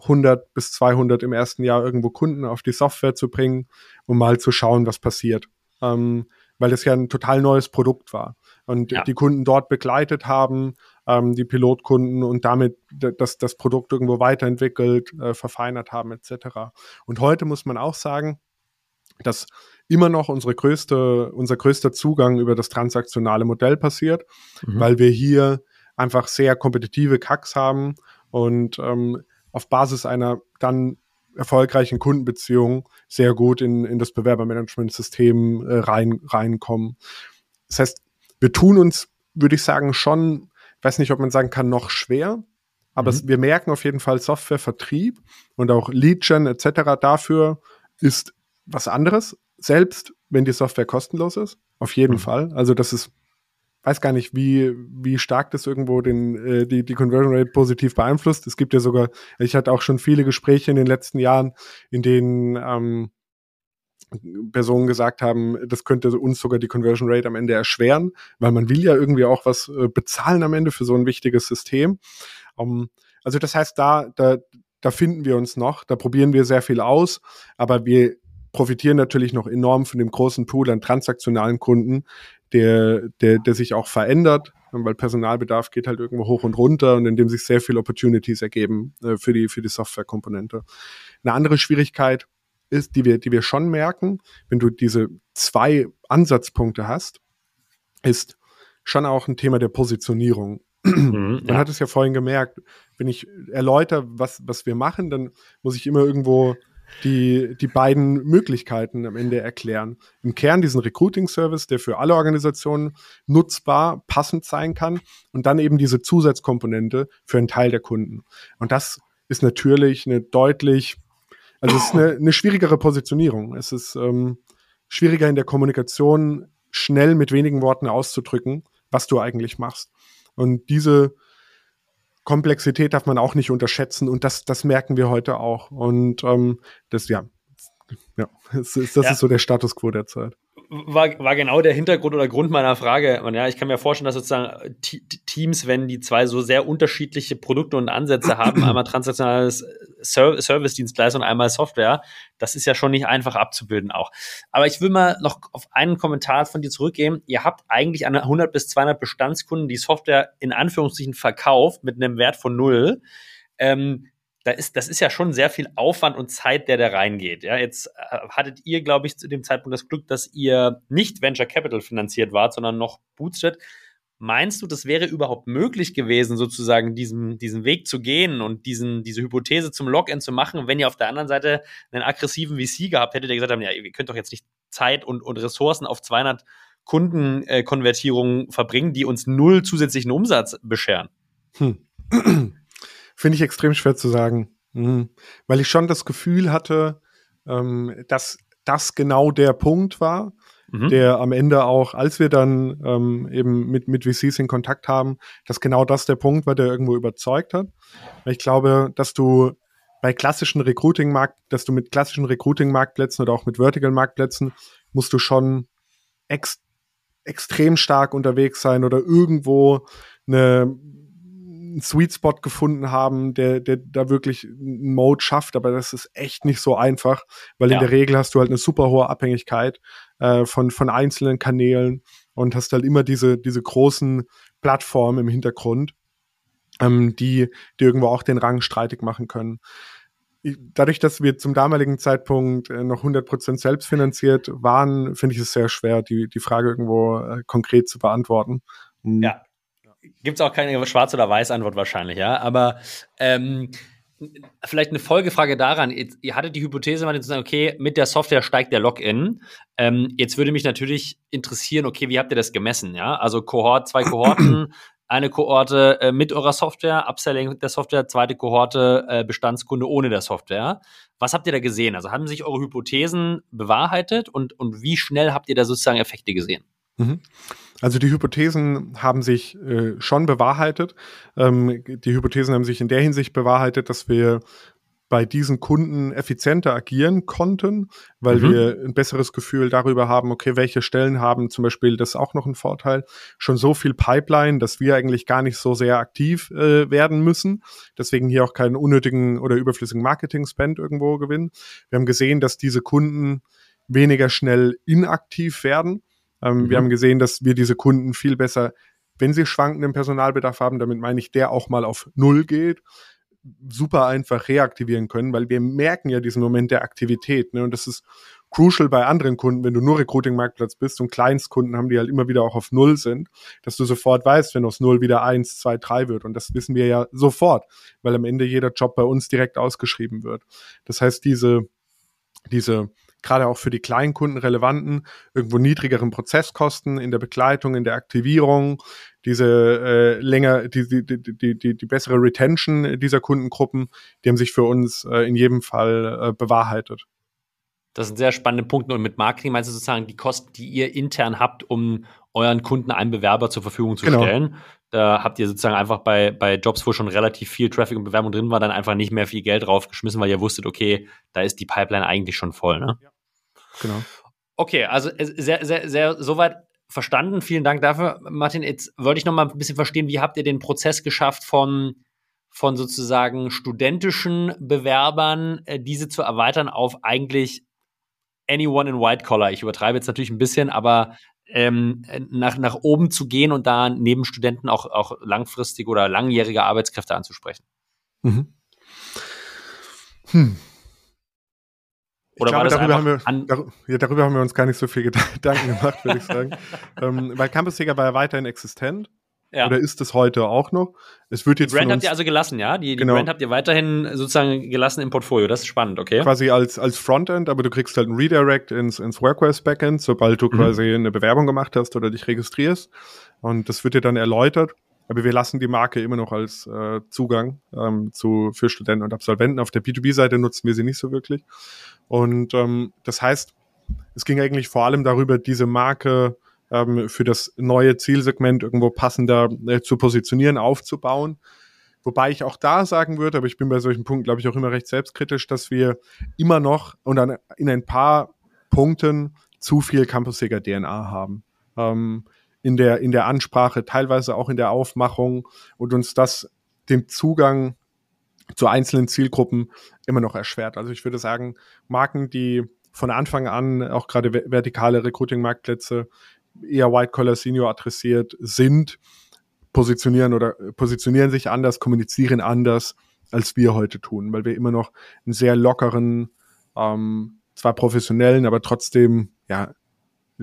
100 bis 200 im ersten Jahr irgendwo Kunden auf die Software zu bringen, um mal zu schauen, was passiert. Ähm, weil das ja ein total neues Produkt war und ja. die Kunden dort begleitet haben, ähm, die Pilotkunden und damit das, das Produkt irgendwo weiterentwickelt, äh, verfeinert haben etc. Und heute muss man auch sagen, dass immer noch unsere größte, unser größter Zugang über das transaktionale Modell passiert, mhm. weil wir hier einfach sehr kompetitive Kacks haben und ähm, auf Basis einer dann erfolgreichen Kundenbeziehung sehr gut in, in das Bewerbermanagementsystem äh, rein, reinkommen. Das heißt, wir tun uns, würde ich sagen, schon, ich weiß nicht, ob man sagen kann, noch schwer, aber mhm. es, wir merken auf jeden Fall Softwarevertrieb und auch Lead-Gen etc. dafür ist was anderes, selbst wenn die Software kostenlos ist. Auf jeden mhm. Fall. Also das ist, weiß gar nicht, wie, wie stark das irgendwo den, äh, die, die Conversion Rate positiv beeinflusst. Es gibt ja sogar, ich hatte auch schon viele Gespräche in den letzten Jahren, in denen ähm, Personen gesagt haben, das könnte uns sogar die Conversion Rate am Ende erschweren, weil man will ja irgendwie auch was äh, bezahlen am Ende für so ein wichtiges System. Um, also das heißt, da, da, da finden wir uns noch, da probieren wir sehr viel aus, aber wir profitieren natürlich noch enorm von dem großen Pool an transaktionalen Kunden, der, der, der sich auch verändert, weil Personalbedarf geht halt irgendwo hoch und runter und in dem sich sehr viele Opportunities ergeben äh, für die, für die Softwarekomponente. Eine andere Schwierigkeit ist, die wir, die wir schon merken, wenn du diese zwei Ansatzpunkte hast, ist schon auch ein Thema der Positionierung. Mhm, Man ja. hat es ja vorhin gemerkt, wenn ich erläutere, was, was wir machen, dann muss ich immer irgendwo die, die beiden Möglichkeiten am Ende erklären. Im Kern diesen Recruiting-Service, der für alle Organisationen nutzbar, passend sein kann und dann eben diese Zusatzkomponente für einen Teil der Kunden. Und das ist natürlich eine deutlich, also es ist eine, eine schwierigere Positionierung. Es ist ähm, schwieriger in der Kommunikation schnell mit wenigen Worten auszudrücken, was du eigentlich machst. Und diese Komplexität darf man auch nicht unterschätzen und das, das merken wir heute auch. Und ähm, das, ja, ja, das, ist, das ja. ist so der Status quo der Zeit war, war genau der Hintergrund oder Grund meiner Frage. Und ja, ich kann mir vorstellen, dass sozusagen Teams, wenn die zwei so sehr unterschiedliche Produkte und Ansätze haben, einmal transaktionales Service-Dienstleister und einmal Software, das ist ja schon nicht einfach abzubilden auch. Aber ich will mal noch auf einen Kommentar von dir zurückgehen. Ihr habt eigentlich eine 100 bis 200 Bestandskunden, die Software in Anführungszeichen verkauft mit einem Wert von null. Ähm, da ist, das ist ja schon sehr viel Aufwand und Zeit, der da reingeht. Ja, jetzt äh, hattet ihr, glaube ich, zu dem Zeitpunkt das Glück, dass ihr nicht Venture Capital finanziert wart, sondern noch Bootstrap. Meinst du, das wäre überhaupt möglich gewesen, sozusagen diesen, diesen Weg zu gehen und diesen, diese Hypothese zum Login zu machen, wenn ihr auf der anderen Seite einen aggressiven VC gehabt hättet, der gesagt hat, ja, ihr könnt doch jetzt nicht Zeit und, und Ressourcen auf 200 Kundenkonvertierungen äh, verbringen, die uns null zusätzlichen Umsatz bescheren? Hm. Finde ich extrem schwer zu sagen. Mhm. Weil ich schon das Gefühl hatte, ähm, dass das genau der Punkt war, mhm. der am Ende auch, als wir dann ähm, eben mit, mit VCs in Kontakt haben, dass genau das der Punkt war, der irgendwo überzeugt hat. Ich glaube, dass du bei klassischen Recruiting-Markt, dass du mit klassischen Recruiting-Marktplätzen oder auch mit Vertical-Marktplätzen musst du schon ex extrem stark unterwegs sein oder irgendwo eine einen Sweet Spot gefunden haben, der, der da wirklich einen Mode schafft, aber das ist echt nicht so einfach, weil ja. in der Regel hast du halt eine super hohe Abhängigkeit äh, von, von einzelnen Kanälen und hast halt immer diese, diese großen Plattformen im Hintergrund, ähm, die, die irgendwo auch den Rang streitig machen können dadurch, dass wir zum damaligen Zeitpunkt äh, noch 100% selbstfinanziert waren, finde ich es sehr schwer, die, die Frage irgendwo äh, konkret zu beantworten. Ja, gibt es auch keine Schwarz- oder Weiß-Antwort wahrscheinlich, ja. Aber ähm, vielleicht eine Folgefrage daran. Ihr hattet die Hypothese, mal zu sagen, okay, mit der Software steigt der Login. Ähm, jetzt würde mich natürlich interessieren, okay, wie habt ihr das gemessen? Ja, also Kohort, zwei Kohorten, eine Kohorte äh, mit eurer Software, Upselling der Software, zweite Kohorte, äh, Bestandskunde ohne der Software. Was habt ihr da gesehen? Also haben sich eure Hypothesen bewahrheitet und, und wie schnell habt ihr da sozusagen Effekte gesehen? Mhm. Also die Hypothesen haben sich äh, schon bewahrheitet. Ähm, die Hypothesen haben sich in der Hinsicht bewahrheitet, dass wir bei diesen Kunden effizienter agieren konnten, weil mhm. wir ein besseres Gefühl darüber haben, okay, welche Stellen haben zum Beispiel, das ist auch noch ein Vorteil, schon so viel Pipeline, dass wir eigentlich gar nicht so sehr aktiv äh, werden müssen. Deswegen hier auch keinen unnötigen oder überflüssigen Marketing-Spend irgendwo gewinnen. Wir haben gesehen, dass diese Kunden weniger schnell inaktiv werden ähm, mhm. Wir haben gesehen, dass wir diese Kunden viel besser, wenn sie schwankenden Personalbedarf haben, damit meine ich, der auch mal auf Null geht, super einfach reaktivieren können, weil wir merken ja diesen Moment der Aktivität. Ne? Und das ist crucial bei anderen Kunden, wenn du nur Recruiting-Marktplatz bist und Kleinstkunden haben, die halt immer wieder auch auf Null sind, dass du sofort weißt, wenn aus Null wieder eins, zwei, drei wird. Und das wissen wir ja sofort, weil am Ende jeder Job bei uns direkt ausgeschrieben wird. Das heißt, diese, diese gerade auch für die Kleinkunden relevanten, irgendwo niedrigeren Prozesskosten in der Begleitung, in der Aktivierung, diese äh, länger, die, die, die, die, die bessere Retention dieser Kundengruppen, die haben sich für uns äh, in jedem Fall äh, bewahrheitet. Das sind sehr spannende Punkte. Und mit Marketing meinst du sozusagen die Kosten, die ihr intern habt, um euren Kunden einen Bewerber zur Verfügung zu genau. stellen. Da habt ihr sozusagen einfach bei, bei Jobs, wo schon relativ viel Traffic und Bewerbung drin war, dann einfach nicht mehr viel Geld draufgeschmissen, weil ihr wusstet, okay, da ist die Pipeline eigentlich schon voll. Ne? Ja. Genau. Okay, also äh, sehr, sehr, sehr soweit verstanden. Vielen Dank dafür, Martin. Jetzt wollte ich noch mal ein bisschen verstehen, wie habt ihr den Prozess geschafft von von sozusagen studentischen Bewerbern, äh, diese zu erweitern auf eigentlich anyone in White Collar. Ich übertreibe jetzt natürlich ein bisschen, aber ähm, nach, nach oben zu gehen und da neben Studenten auch, auch langfristige oder langjährige Arbeitskräfte anzusprechen. Mhm. Hm. Oder glaube, darüber, haben wir, dar ja, darüber haben wir uns gar nicht so viel Gedanken gemacht, würde ich sagen. ähm, weil Campus Sega war ja weiterhin existent. Ja. Oder ist es heute auch noch? Es wird jetzt die Brand habt ihr also gelassen, ja? Die, die genau. Brand habt ihr weiterhin sozusagen gelassen im Portfolio. Das ist spannend, okay? Quasi als, als Frontend, aber du kriegst halt ein Redirect ins, ins Workwares Backend, sobald du mhm. quasi eine Bewerbung gemacht hast oder dich registrierst. Und das wird dir dann erläutert. Aber wir lassen die Marke immer noch als äh, Zugang ähm, zu, für Studenten und Absolventen. Auf der B2B-Seite nutzen wir sie nicht so wirklich. Und ähm, das heißt, es ging eigentlich vor allem darüber, diese Marke ähm, für das neue Zielsegment irgendwo passender äh, zu positionieren, aufzubauen. Wobei ich auch da sagen würde, aber ich bin bei solchen Punkten, glaube ich, auch immer recht selbstkritisch, dass wir immer noch und dann in ein paar Punkten zu viel Campus-Sega DNA haben. Ähm, in der, in der Ansprache, teilweise auch in der Aufmachung und uns das den Zugang zu einzelnen Zielgruppen immer noch erschwert. Also ich würde sagen, Marken, die von Anfang an auch gerade vertikale Recruiting-Marktplätze eher White-Collar Senior adressiert sind, positionieren oder positionieren sich anders, kommunizieren anders, als wir heute tun, weil wir immer noch einen sehr lockeren, ähm, zwar professionellen, aber trotzdem ja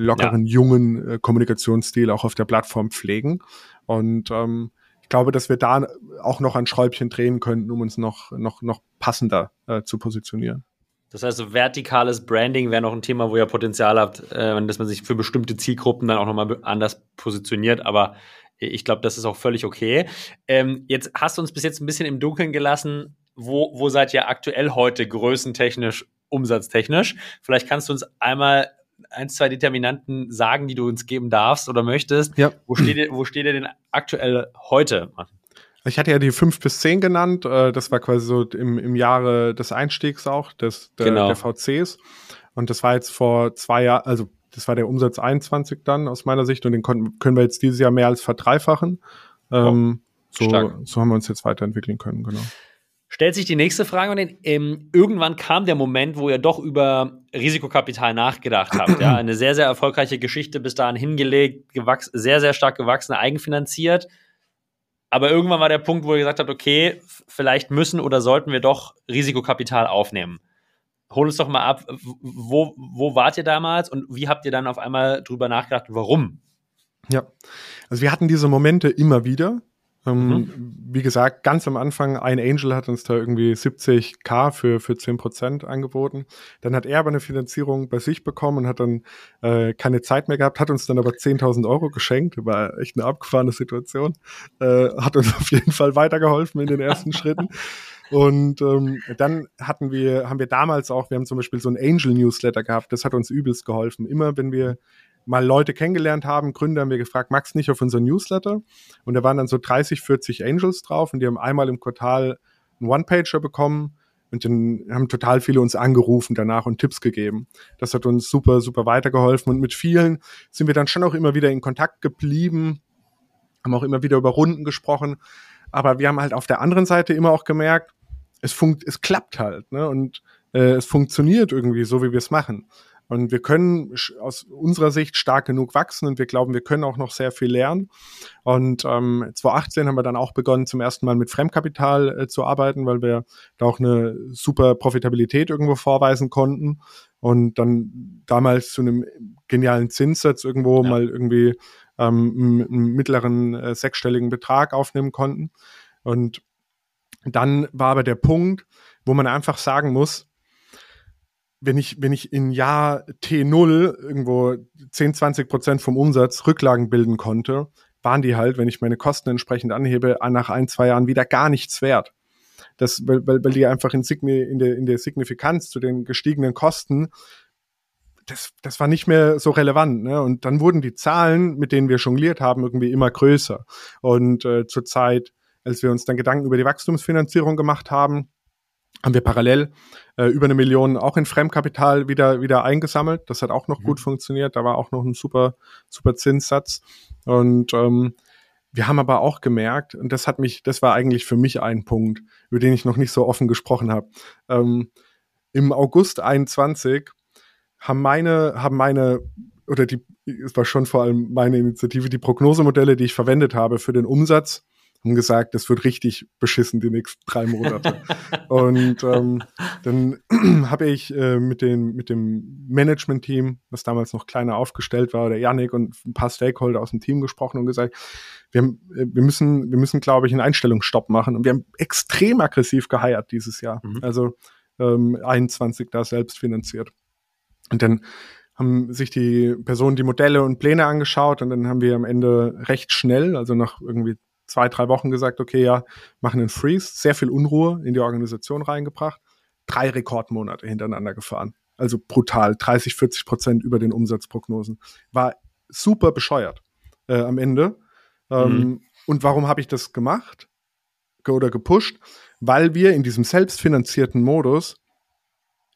lockeren, ja. jungen äh, Kommunikationsstil auch auf der Plattform pflegen. Und ähm, ich glaube, dass wir da auch noch ein Schräubchen drehen könnten, um uns noch, noch, noch passender äh, zu positionieren. Das heißt, so vertikales Branding wäre noch ein Thema, wo ihr Potenzial habt, äh, dass man sich für bestimmte Zielgruppen dann auch nochmal anders positioniert. Aber ich glaube, das ist auch völlig okay. Ähm, jetzt hast du uns bis jetzt ein bisschen im Dunkeln gelassen. Wo, wo seid ihr aktuell heute größentechnisch, umsatztechnisch? Vielleicht kannst du uns einmal ein, zwei Determinanten sagen, die du uns geben darfst oder möchtest. Ja. Wo steht wo steht ihr denn aktuell heute? Ich hatte ja die fünf bis zehn genannt. Äh, das war quasi so im, im Jahre des Einstiegs auch, des, der, genau. der VCs. Und das war jetzt vor zwei Jahren, also das war der Umsatz 21 dann aus meiner Sicht und den konnten, können wir jetzt dieses Jahr mehr als verdreifachen. Ähm, oh, so, so haben wir uns jetzt weiterentwickeln können, genau stellt sich die nächste Frage. Und ähm, irgendwann kam der Moment, wo ihr doch über Risikokapital nachgedacht habt. Ja, eine sehr, sehr erfolgreiche Geschichte bis dahin hingelegt, gewachsen, sehr, sehr stark gewachsen, eigenfinanziert. Aber irgendwann war der Punkt, wo ihr gesagt habt, okay, vielleicht müssen oder sollten wir doch Risikokapital aufnehmen. Hol uns doch mal ab, wo, wo wart ihr damals und wie habt ihr dann auf einmal drüber nachgedacht, warum? Ja, also wir hatten diese Momente immer wieder, Ähm, mhm. Wie gesagt, ganz am Anfang, ein Angel hat uns da irgendwie 70k für, für 10% angeboten. Dann hat er aber eine Finanzierung bei sich bekommen und hat dann äh, keine Zeit mehr gehabt, hat uns dann aber 10.000 Euro geschenkt. War echt eine abgefahrene Situation. Äh, hat uns auf jeden Fall weitergeholfen in den ersten Schritten. Und ähm, dann hatten wir, haben wir damals auch, wir haben zum Beispiel so ein Angel-Newsletter gehabt, das hat uns übelst geholfen. Immer wenn wir mal Leute kennengelernt haben, Gründer haben wir gefragt, magst nicht auf unser Newsletter? Und da waren dann so 30, 40 Angels drauf und die haben einmal im Quartal einen One-Pager bekommen und dann haben total viele uns angerufen danach und Tipps gegeben. Das hat uns super, super weitergeholfen und mit vielen sind wir dann schon auch immer wieder in Kontakt geblieben, haben auch immer wieder über Runden gesprochen. Aber wir haben halt auf der anderen Seite immer auch gemerkt, es funkt, es klappt halt, ne? Und äh, es funktioniert irgendwie so, wie wir es machen. Und wir können aus unserer Sicht stark genug wachsen und wir glauben, wir können auch noch sehr viel lernen. Und ähm, 2018 haben wir dann auch begonnen, zum ersten Mal mit Fremdkapital äh, zu arbeiten, weil wir da auch eine super Profitabilität irgendwo vorweisen konnten. Und dann damals zu einem genialen Zinssatz irgendwo ja. mal irgendwie ähm, einen mittleren äh, sechsstelligen Betrag aufnehmen konnten. Und dann war aber der Punkt, wo man einfach sagen muss, wenn ich, wenn ich in Jahr T0 irgendwo 10, 20 Prozent vom Umsatz Rücklagen bilden konnte, waren die halt, wenn ich meine Kosten entsprechend anhebe, nach ein, zwei Jahren wieder gar nichts wert. Das, weil, weil, weil die einfach in, Signi, in, der, in der Signifikanz zu den gestiegenen Kosten, das, das war nicht mehr so relevant. Ne? Und dann wurden die Zahlen, mit denen wir jongliert haben, irgendwie immer größer. Und äh, zur Zeit als wir uns dann Gedanken über die Wachstumsfinanzierung gemacht haben, haben wir parallel äh, über eine Million auch in Fremdkapital wieder wieder eingesammelt. Das hat auch noch mhm. gut funktioniert. Da war auch noch ein super super Zinssatz und ähm, wir haben aber auch gemerkt, und das hat mich, das war eigentlich für mich ein Punkt, über den ich noch nicht so offen gesprochen habe. Ähm, Im August 21 haben meine, haben meine, oder die, es war schon vor allem meine Initiative, die Prognosemodelle, die ich verwendet habe für den Umsatz, haben gesagt, das wird richtig beschissen die nächsten drei Monate. und ähm, dann habe ich äh, mit, den, mit dem Management-Team, das damals noch kleiner aufgestellt war, der Yannick und ein paar Stakeholder aus dem Team gesprochen und gesagt, wir, haben, äh, wir müssen, wir müssen, glaube ich, einen Einstellungsstopp machen. Und wir haben extrem aggressiv geheiert dieses Jahr. Mhm. Also ähm, 21 da selbst finanziert. Und dann haben sich die Personen die Modelle und Pläne angeschaut und dann haben wir am Ende recht schnell, also nach irgendwie zwei, drei Wochen gesagt, okay, ja, machen einen Freeze, sehr viel Unruhe in die Organisation reingebracht, drei Rekordmonate hintereinander gefahren. Also brutal, 30, 40 Prozent über den Umsatzprognosen. War super bescheuert äh, am Ende. Ähm, mhm. Und warum habe ich das gemacht oder gepusht? Weil wir in diesem selbstfinanzierten Modus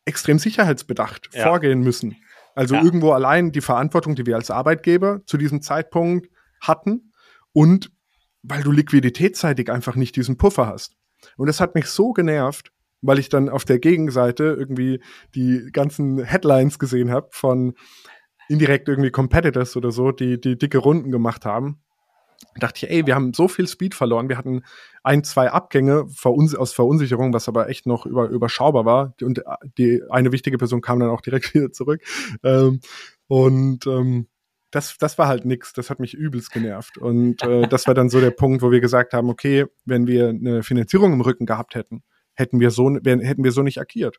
extrem sicherheitsbedacht ja. vorgehen müssen. Also ja. irgendwo allein die Verantwortung, die wir als Arbeitgeber zu diesem Zeitpunkt hatten und weil du liquiditätsseitig einfach nicht diesen Puffer hast. Und das hat mich so genervt, weil ich dann auf der Gegenseite irgendwie die ganzen Headlines gesehen habe von indirekt irgendwie Competitors oder so, die die dicke Runden gemacht haben. Da dachte ich, ey, wir haben so viel Speed verloren. Wir hatten ein, zwei Abgänge aus Verunsicherung, was aber echt noch über, überschaubar war. Und die eine wichtige Person kam dann auch direkt wieder zurück. Ähm, und ähm, das, das war halt nix. Das hat mich übelst genervt. Und äh, das war dann so der Punkt, wo wir gesagt haben, okay, wenn wir eine Finanzierung im Rücken gehabt hätten, hätten wir so, hätten wir so nicht agiert.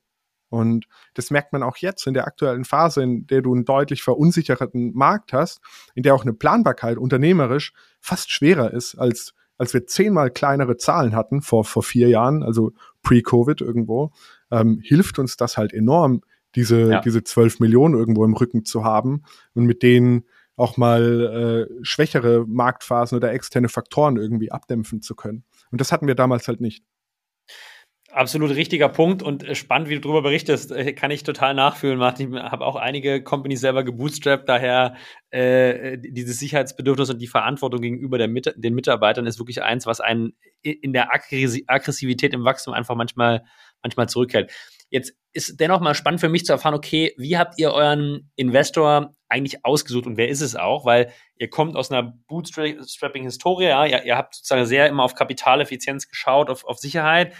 Und das merkt man auch jetzt in der aktuellen Phase, in der du einen deutlich verunsicherten Markt hast, in der auch eine Planbarkeit unternehmerisch fast schwerer ist, als, als wir zehnmal kleinere Zahlen hatten vor, vor vier Jahren, also pre-Covid irgendwo, ähm, hilft uns das halt enorm, diese, ja. diese zwölf Millionen irgendwo im Rücken zu haben und mit denen auch mal äh, schwächere Marktphasen oder externe Faktoren irgendwie abdämpfen zu können. Und das hatten wir damals halt nicht. Absolut richtiger Punkt und äh, spannend, wie du darüber berichtest, äh, kann ich total nachfühlen, Martin. Ich habe auch einige Companies selber gebootstrapped, daher äh, dieses Sicherheitsbedürfnis und die Verantwortung gegenüber Mit den Mitarbeitern ist wirklich eins, was einen in der Aggressivität im Wachstum einfach manchmal, manchmal zurückhält. Jetzt ist dennoch mal spannend für mich zu erfahren, okay, wie habt ihr euren Investor eigentlich ausgesucht und wer ist es auch? Weil ihr kommt aus einer Bootstrapping-Historie, ja, ihr, ihr, habt sozusagen sehr immer auf Kapitaleffizienz geschaut, auf, auf Sicherheit.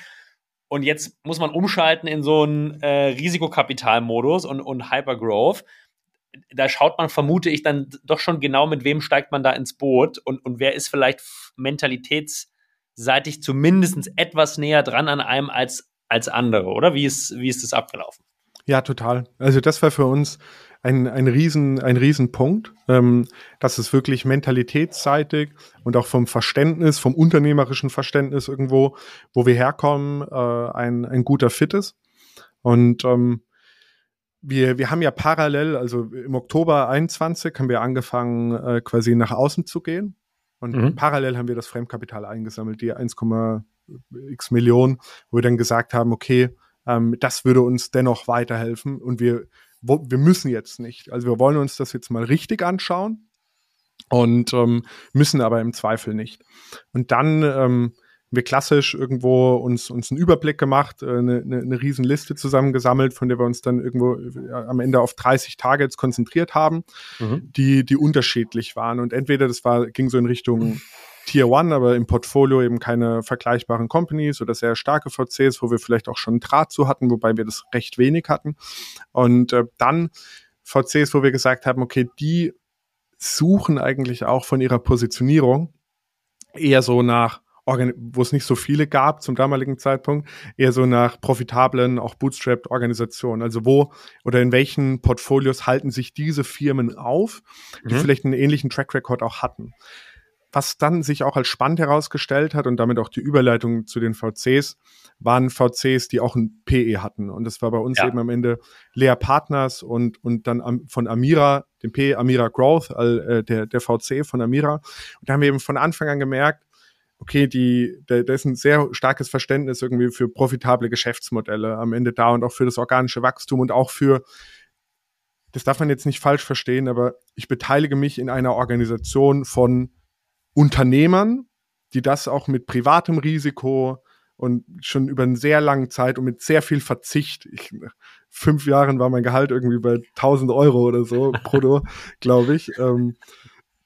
Und jetzt muss man umschalten in so einen äh, Risikokapitalmodus und, und Hypergrowth. Da schaut man, vermute ich, dann doch schon genau, mit wem steigt man da ins Boot und, und wer ist vielleicht mentalitäts- seitig zumindest etwas näher dran an einem als, als andere, oder? Wie ist, wie ist das abgelaufen? Ja, total. Also das war für uns ein, ein riesen, ein Riesenpunkt, ähm, dass es wirklich mentalitätsseitig und auch vom Verständnis, vom unternehmerischen Verständnis irgendwo, wo wir herkommen, äh, ein, ein guter Fit ist. Und ähm, wir, wir haben ja parallel, also im Oktober 21 haben wir angefangen, äh, quasi nach außen zu gehen. Und mhm. parallel haben wir das Fremdkapital eingesammelt, die 1,x Millionen, wo wir dann gesagt haben, okay, ähm, das würde uns dennoch weiterhelfen und wir wo, wir müssen jetzt nicht. Also wir wollen uns das jetzt mal richtig anschauen und ähm, müssen aber im Zweifel nicht. Und dann ähm, wir klassisch irgendwo uns, uns einen Überblick gemacht, äh, eine, eine, eine riesen Liste zusammengesammelt, von der wir uns dann irgendwo äh, am Ende auf 30 Targets konzentriert haben, mhm. die, die unterschiedlich waren. Und entweder das war, ging so in Richtung Tier One, aber im Portfolio eben keine vergleichbaren Companies oder sehr starke VCs, wo wir vielleicht auch schon einen Draht zu hatten, wobei wir das recht wenig hatten. Und äh, dann VCs, wo wir gesagt haben, okay, die suchen eigentlich auch von ihrer Positionierung eher so nach wo es nicht so viele gab zum damaligen Zeitpunkt, eher so nach profitablen, auch bootstrapped Organisationen. Also wo oder in welchen Portfolios halten sich diese Firmen auf, die mhm. vielleicht einen ähnlichen Track Record auch hatten was dann sich auch als spannend herausgestellt hat und damit auch die Überleitung zu den VCs, waren VCs, die auch ein PE hatten. Und das war bei uns ja. eben am Ende Lea Partners und, und dann von Amira, dem PE Amira Growth, äh, der, der VC von Amira. Und da haben wir eben von Anfang an gemerkt, okay, die, da, da ist ein sehr starkes Verständnis irgendwie für profitable Geschäftsmodelle am Ende da und auch für das organische Wachstum und auch für das darf man jetzt nicht falsch verstehen, aber ich beteilige mich in einer Organisation von Unternehmern, die das auch mit privatem Risiko und schon über eine sehr lange Zeit und mit sehr viel Verzicht, ich, fünf Jahren war mein Gehalt irgendwie bei 1000 Euro oder so brutto, glaube ich, ähm,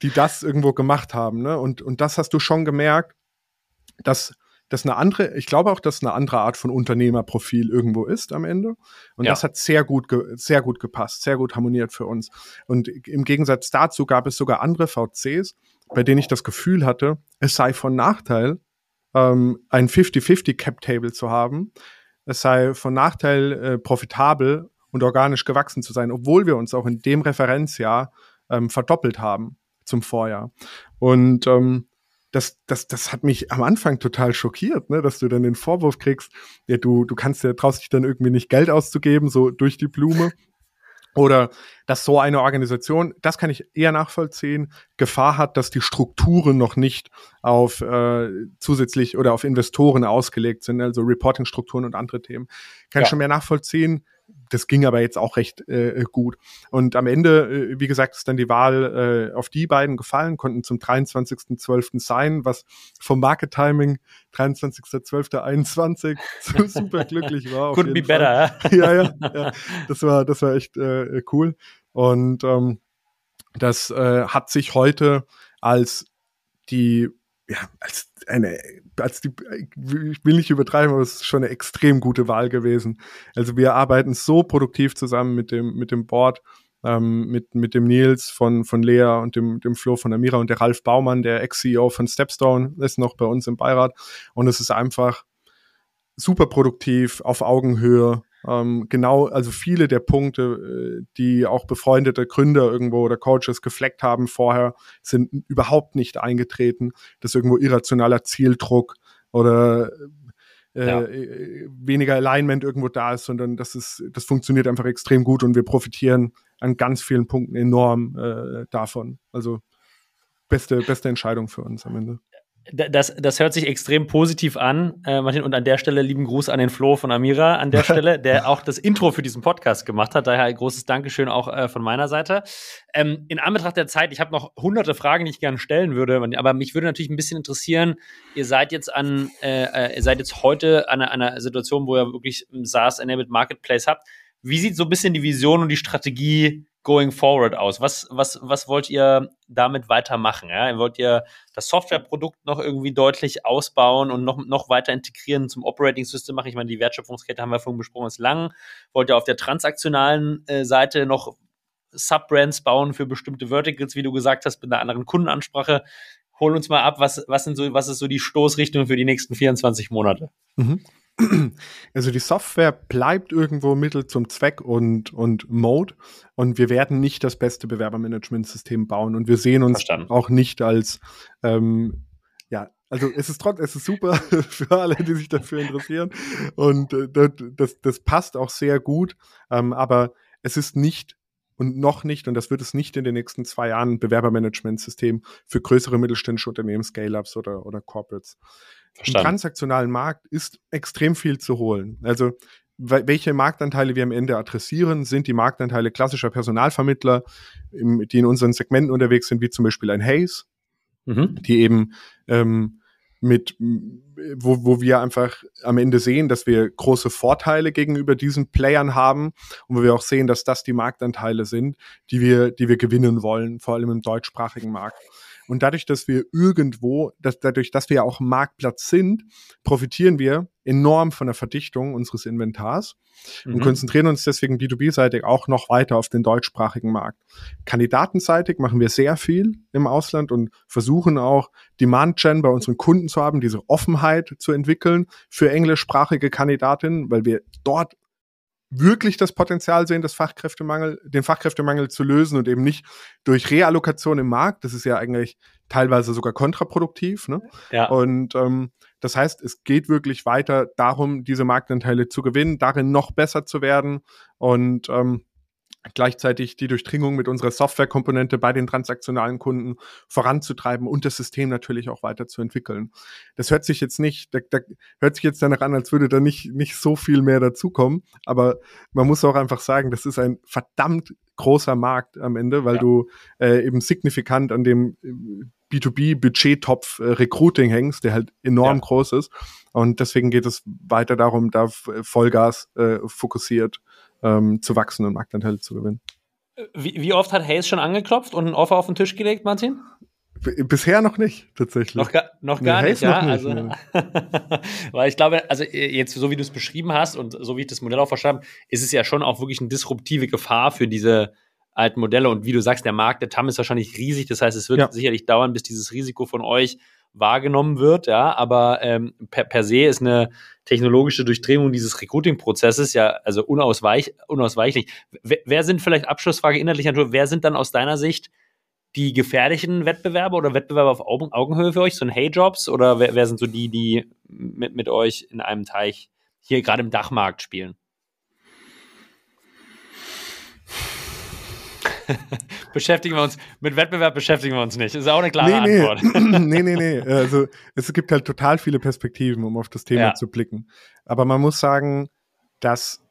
die das irgendwo gemacht haben. Ne? Und, und das hast du schon gemerkt, dass das eine andere, ich glaube auch, dass eine andere Art von Unternehmerprofil irgendwo ist am Ende. Und ja. das hat sehr gut, sehr gut gepasst, sehr gut harmoniert für uns. Und im Gegensatz dazu gab es sogar andere VCs, bei denen ich das Gefühl hatte, es sei von Nachteil, ähm, ein 50-50 Cap Table zu haben. Es sei von Nachteil, äh, profitabel und organisch gewachsen zu sein, obwohl wir uns auch in dem Referenzjahr ähm, verdoppelt haben zum Vorjahr. Und ähm, das, das, das hat mich am Anfang total schockiert, ne, dass du dann den Vorwurf kriegst, ja, du, du kannst ja traust dich dann irgendwie nicht Geld auszugeben, so durch die Blume. Oder dass so eine Organisation, das kann ich eher nachvollziehen, Gefahr hat, dass die Strukturen noch nicht auf äh, zusätzlich oder auf Investoren ausgelegt sind, also Reporting-Strukturen und andere Themen. Kann ja. ich schon mehr nachvollziehen das ging aber jetzt auch recht äh, gut. Und am Ende, äh, wie gesagt, ist dann die Wahl äh, auf die beiden gefallen, konnten zum 23.12. sein, was vom Market Timing 23.12.21 so super glücklich war. Couldn't be better. ja, ja, ja, das war, das war echt äh, cool. Und ähm, das äh, hat sich heute als die ja, als eine, als die, ich will nicht übertreiben, aber es ist schon eine extrem gute Wahl gewesen. Also wir arbeiten so produktiv zusammen mit dem, mit dem Board, ähm, mit, mit dem Nils von, von Lea und dem, dem Flo von Amira und der Ralf Baumann, der Ex-CEO von Stepstone, ist noch bei uns im Beirat. Und es ist einfach super produktiv, auf Augenhöhe, ähm, genau, also viele der Punkte, äh, die auch befreundete Gründer irgendwo oder Coaches gefleckt haben vorher, sind überhaupt nicht eingetreten. dass irgendwo irrationaler Zieldruck oder äh, ja. Äh, weniger Alignment irgendwo da ist, sondern das ist, das funktioniert einfach extrem gut und wir profitieren an ganz vielen Punkten enorm äh, davon. Also beste, beste Entscheidung für uns am Ende das, das hört sich extrem positiv an, äh, Martin. Und an der Stelle lieben Gruß an den Flo von Amira an der Stelle, der auch das Intro für diesen Podcast gemacht hat. Daher ein großes Dankeschön auch äh, von meiner Seite. Ähm, in Anbetracht der Zeit, ich habe noch hunderte Fragen, die ich gerne stellen würde, aber mich würde natürlich ein bisschen interessieren, ihr seid jetzt an, äh, äh ihr seid jetzt heute an einer, einer Situation, wo ihr wirklich SaaS-enabled Marketplace habt. Wie sieht so ein bisschen die Vision und die Strategie going forward aus? Was, was, was wollt ihr damit weitermachen? Ja? Wollt ihr das Softwareprodukt noch irgendwie deutlich ausbauen und noch, noch weiter integrieren zum Operating System machen? Ich meine, die Wertschöpfungskette haben wir vorhin besprochen, ist lang. Wollt ihr auf der transaktionalen äh, Seite noch Subbrands bauen für bestimmte Verticals, wie du gesagt hast, mit einer anderen Kundenansprache? hol uns mal ab, was, was, sind so, was ist so die Stoßrichtung für die nächsten 24 Monate? Mhm. Also die Software bleibt irgendwo Mittel zum Zweck und, und Mode. Und wir werden nicht das beste Bewerbermanagementsystem bauen. Und wir sehen uns Verstanden. auch nicht als ähm, ja, also es ist trotzdem, es ist super für alle, die sich dafür interessieren. Und äh, das, das passt auch sehr gut, ähm, aber es ist nicht und noch nicht, und das wird es nicht in den nächsten zwei Jahren, Bewerbermanagementsystem für größere mittelständische Unternehmen, Scale-Ups oder, oder Corporates. Verstanden. Im transaktionalen Markt ist extrem viel zu holen. Also welche Marktanteile wir am Ende adressieren, sind die Marktanteile klassischer Personalvermittler, die in unseren Segmenten unterwegs sind, wie zum Beispiel ein Hayes, mhm. die eben ähm, mit, wo, wo wir einfach am Ende sehen, dass wir große Vorteile gegenüber diesen Playern haben und wo wir auch sehen, dass das die Marktanteile sind, die wir, die wir gewinnen wollen, vor allem im deutschsprachigen Markt. Und dadurch, dass wir irgendwo, dass, dadurch, dass wir ja auch Marktplatz sind, profitieren wir enorm von der Verdichtung unseres Inventars mhm. und konzentrieren uns deswegen B2B-seitig auch noch weiter auf den deutschsprachigen Markt. Kandidatenseitig machen wir sehr viel im Ausland und versuchen auch Demand-Gen bei unseren Kunden zu haben, diese Offenheit zu entwickeln für englischsprachige Kandidatinnen, weil wir dort wirklich das Potenzial sehen, das Fachkräftemangel, den Fachkräftemangel zu lösen und eben nicht durch Reallokation im Markt. Das ist ja eigentlich teilweise sogar kontraproduktiv. Ne? Ja. Und ähm, das heißt, es geht wirklich weiter darum, diese Marktanteile zu gewinnen, darin noch besser zu werden und ähm, gleichzeitig die Durchdringung mit unserer Softwarekomponente bei den transaktionalen Kunden voranzutreiben und das System natürlich auch weiterzuentwickeln. Das hört sich jetzt nicht, da, da hört sich jetzt danach an, als würde da nicht, nicht so viel mehr dazukommen, aber man muss auch einfach sagen, das ist ein verdammt großer Markt am Ende, weil ja. du äh, eben signifikant an dem äh, B2B-Budgettopf äh, Recruiting hängst, der halt enorm ja. groß ist. Und deswegen geht es weiter darum, da Vollgas äh, fokussiert ähm, zu wachsen und Marktanteile zu gewinnen. Wie, wie oft hat Hayes schon angeklopft und ein Offer auf den Tisch gelegt, Martin? Bisher noch nicht, tatsächlich. Noch, gar, noch gar nee, nicht, ja. Nicht, also, weil ich glaube, also jetzt, so wie du es beschrieben hast und so wie ich das Modell auch verstanden habe, ist es ja schon auch wirklich eine disruptive Gefahr für diese alten Modelle. Und wie du sagst, der Markt, der TAM ist wahrscheinlich riesig. Das heißt, es wird ja. sicherlich dauern, bis dieses Risiko von euch wahrgenommen wird, ja, aber ähm, per, per se ist eine technologische Durchdringung dieses Recruiting-Prozesses ja also unausweich, unausweichlich. Wer, wer sind vielleicht Abschlussfrage inhaltlicher Natur, wer sind dann aus deiner Sicht die gefährlichen Wettbewerber oder Wettbewerber auf Augen, Augenhöhe für euch, so ein Hey-Jobs oder wer, wer sind so die, die mit, mit euch in einem Teich hier gerade im Dachmarkt spielen? beschäftigen wir uns, mit Wettbewerb beschäftigen wir uns nicht. Ist auch eine klare nee, Antwort. nee, nee, nee. Also es gibt halt total viele Perspektiven, um auf das Thema ja. zu blicken. Aber man muss sagen, dass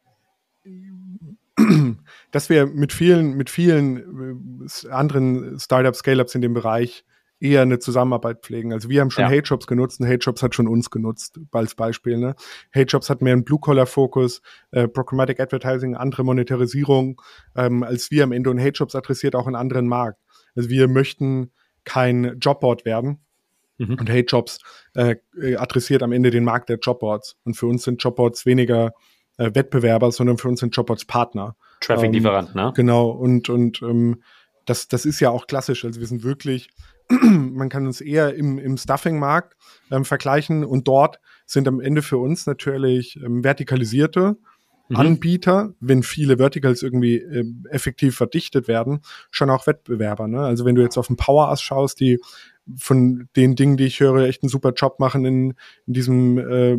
dass wir mit vielen, mit vielen äh, anderen Startups, Scale-Ups in dem Bereich eher eine Zusammenarbeit pflegen. Also wir haben schon ja. Hate-Jobs genutzt und Hate-Jobs hat schon uns genutzt, als Beispiel. Ne? Hate-Jobs hat mehr einen Blue-Collar-Fokus, äh, Programmatic Advertising, andere Monetarisierung, ähm, als wir am Ende und Hate-Jobs adressiert auch einen anderen Markt. Also wir möchten kein Jobboard werden. Mhm. Und Hate-Jobs äh, adressiert am Ende den Markt der Jobboards. Und für uns sind Jobboards weniger äh, Wettbewerber, sondern für uns sind Jobboards Partner. Traffic-Lieferant, ähm, ne? Genau. Und, und ähm, das, das ist ja auch klassisch. Also wir sind wirklich man kann uns eher im, im Stuffing-Markt ähm, vergleichen und dort sind am Ende für uns natürlich ähm, vertikalisierte mhm. Anbieter, wenn viele Verticals irgendwie äh, effektiv verdichtet werden, schon auch Wettbewerber. Ne? Also wenn du jetzt auf den Power Ass schaust, die von den Dingen, die ich höre, echt einen super Job machen in, in diesem äh,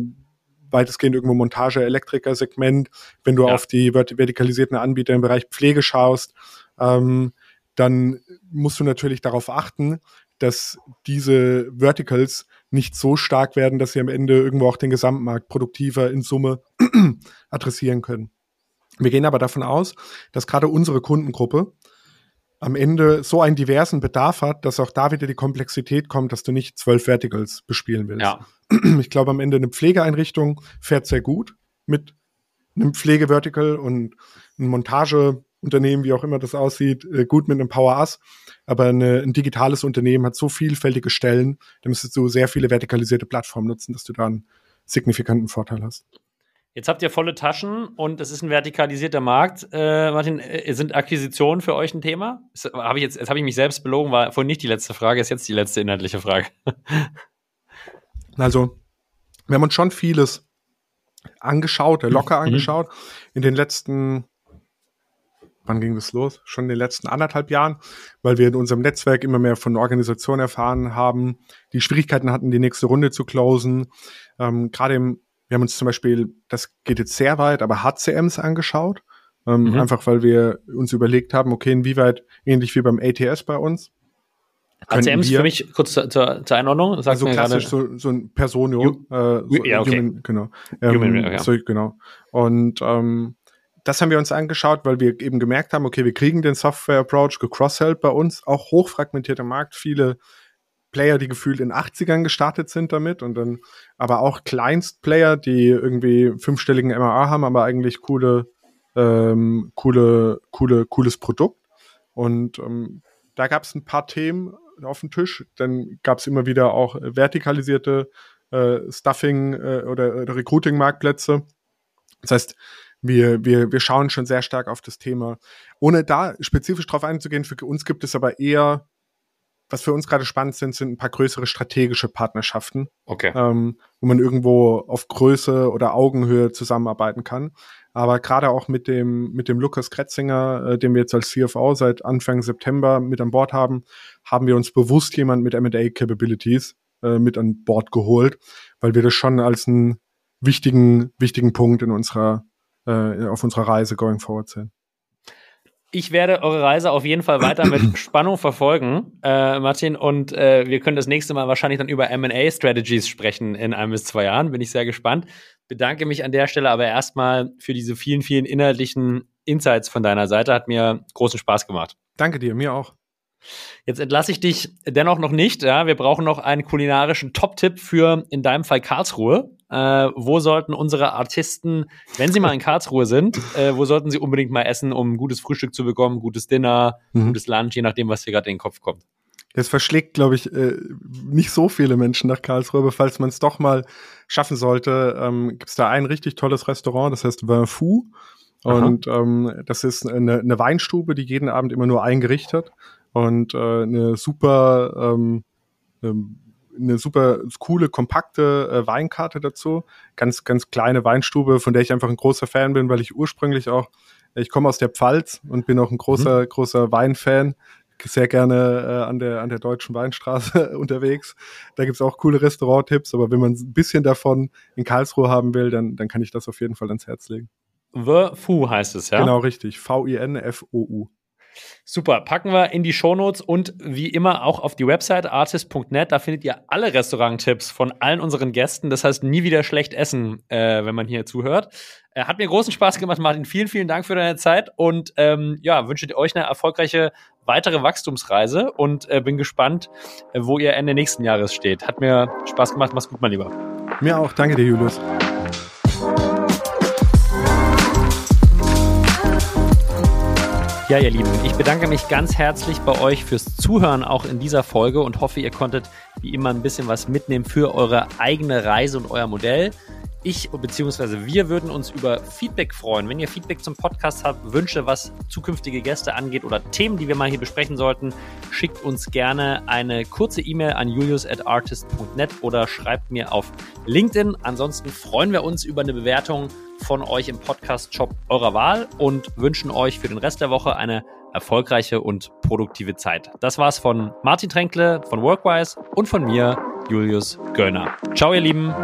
weitestgehend irgendwo Montage, Elektriker-Segment, wenn du ja. auf die vert vertikalisierten Anbieter im Bereich Pflege schaust, ähm, dann musst du natürlich darauf achten, dass diese Verticals nicht so stark werden, dass sie am Ende irgendwo auch den Gesamtmarkt produktiver in Summe adressieren können. Wir gehen aber davon aus, dass gerade unsere Kundengruppe am Ende so einen diversen Bedarf hat, dass auch da wieder die Komplexität kommt, dass du nicht zwölf Verticals bespielen willst. Ja. Ich glaube, am Ende eine Pflegeeinrichtung fährt sehr gut mit einem Pflegevertical und ein Montage Unternehmen, wie auch immer das aussieht, äh, gut mit einem Power Ass. Aber eine, ein digitales Unternehmen hat so vielfältige Stellen, da müsstest du sehr viele vertikalisierte Plattformen nutzen, dass du da einen signifikanten Vorteil hast. Jetzt habt ihr volle Taschen und es ist ein vertikalisierter Markt. Äh, Martin, äh, sind Akquisitionen für euch ein Thema? Hab ich jetzt jetzt habe ich mich selbst belogen, war vorhin nicht die letzte Frage, ist jetzt die letzte inhaltliche Frage. also, wir haben uns schon vieles angeschaut, äh, locker mhm. angeschaut. In den letzten, wann ging das los? Schon in den letzten anderthalb Jahren, weil wir in unserem Netzwerk immer mehr von Organisationen erfahren haben, die Schwierigkeiten hatten, die nächste Runde zu closen. Ähm, Gerade im, wir haben uns zum Beispiel, das geht jetzt sehr weit, aber HCMs angeschaut. Ähm, mhm. Einfach weil wir uns überlegt haben, okay, inwieweit, ähnlich wie beim ATS bei uns, ACMs für mich kurz zur, zur, zur Einordnung. Sagst also klassisch so, so ein Personio. Ju äh, so ja, okay. Human, genau. Ähm, Human, ja. so, genau. Und ähm, das haben wir uns angeschaut, weil wir eben gemerkt haben, okay, wir kriegen den Software-Approach gecross-held bei uns, auch hochfragmentierter Markt, viele Player, die gefühlt in 80ern gestartet sind damit und dann aber auch Kleinst-Player, die irgendwie fünfstelligen MRA haben, aber eigentlich coole, ähm, coole, coole, cooles Produkt. Und ähm, da gab es ein paar Themen, auf den Tisch. Dann gab es immer wieder auch vertikalisierte äh, Stuffing äh, oder, oder Recruiting-Marktplätze. Das heißt, wir, wir, wir schauen schon sehr stark auf das Thema. Ohne da spezifisch drauf einzugehen, für uns gibt es aber eher, was für uns gerade spannend sind, sind ein paar größere strategische Partnerschaften. Okay. Ähm, wo man irgendwo auf Größe oder Augenhöhe zusammenarbeiten kann. Aber gerade auch mit dem, mit dem Lukas Kretzinger, äh, den wir jetzt als CFO seit Anfang September mit an Bord haben, haben wir uns bewusst jemand mit M&A Capabilities äh, mit an Bord geholt, weil wir das schon als einen wichtigen, wichtigen Punkt in unserer, äh, auf unserer Reise going forward sehen. Ich werde eure Reise auf jeden Fall weiter mit Spannung verfolgen, äh, Martin. Und äh, wir können das nächste Mal wahrscheinlich dann über MA-Strategies sprechen in ein bis zwei Jahren. Bin ich sehr gespannt. Bedanke mich an der Stelle aber erstmal für diese vielen, vielen inhaltlichen Insights von deiner Seite. Hat mir großen Spaß gemacht. Danke dir, mir auch. Jetzt entlasse ich dich dennoch noch nicht. Ja? Wir brauchen noch einen kulinarischen Top-Tipp für in deinem Fall Karlsruhe. Äh, wo sollten unsere Artisten, wenn sie mal in Karlsruhe sind, äh, wo sollten sie unbedingt mal essen, um ein gutes Frühstück zu bekommen, gutes Dinner, mhm. gutes Lunch, je nachdem, was dir gerade in den Kopf kommt? Das verschlägt, glaube ich, äh, nicht so viele Menschen nach Karlsruhe, aber falls man es doch mal schaffen sollte, ähm, gibt es da ein richtig tolles Restaurant, das heißt Vin Fou. Und ähm, das ist eine, eine Weinstube, die jeden Abend immer nur ein Gericht hat und äh, eine super ähm, ähm, eine super coole, kompakte äh, Weinkarte dazu. Ganz, ganz kleine Weinstube, von der ich einfach ein großer Fan bin, weil ich ursprünglich auch, ich komme aus der Pfalz und bin auch ein großer, mhm. großer Weinfan. Sehr gerne äh, an, der, an der deutschen Weinstraße unterwegs. Da gibt's auch coole Restauranttipps, aber wenn man ein bisschen davon in Karlsruhe haben will, dann, dann kann ich das auf jeden Fall ans Herz legen. The Fu heißt es, ja? Genau, richtig. V-I-N-F-O-U. Super, packen wir in die Shownotes und wie immer auch auf die Website artist.net. Da findet ihr alle Restauranttipps von allen unseren Gästen. Das heißt, nie wieder schlecht essen, äh, wenn man hier zuhört. Äh, hat mir großen Spaß gemacht, Martin. Vielen, vielen Dank für deine Zeit und ähm, ja, wünsche euch eine erfolgreiche weitere Wachstumsreise und äh, bin gespannt, äh, wo ihr Ende nächsten Jahres steht. Hat mir Spaß gemacht. Mach's gut, mein Lieber. Mir auch. Danke dir, Julius. Ja, ihr Lieben, ich bedanke mich ganz herzlich bei euch fürs Zuhören auch in dieser Folge und hoffe, ihr konntet wie immer ein bisschen was mitnehmen für eure eigene Reise und euer Modell. Ich bzw. wir würden uns über Feedback freuen. Wenn ihr Feedback zum Podcast habt, Wünsche, was zukünftige Gäste angeht oder Themen, die wir mal hier besprechen sollten, schickt uns gerne eine kurze E-Mail an julius@artist.net oder schreibt mir auf LinkedIn. Ansonsten freuen wir uns über eine Bewertung von euch im Podcast-Shop eurer Wahl und wünschen euch für den Rest der Woche eine erfolgreiche und produktive Zeit. Das war's von Martin Tränkle von Workwise und von mir, Julius Göllner. Ciao, ihr Lieben.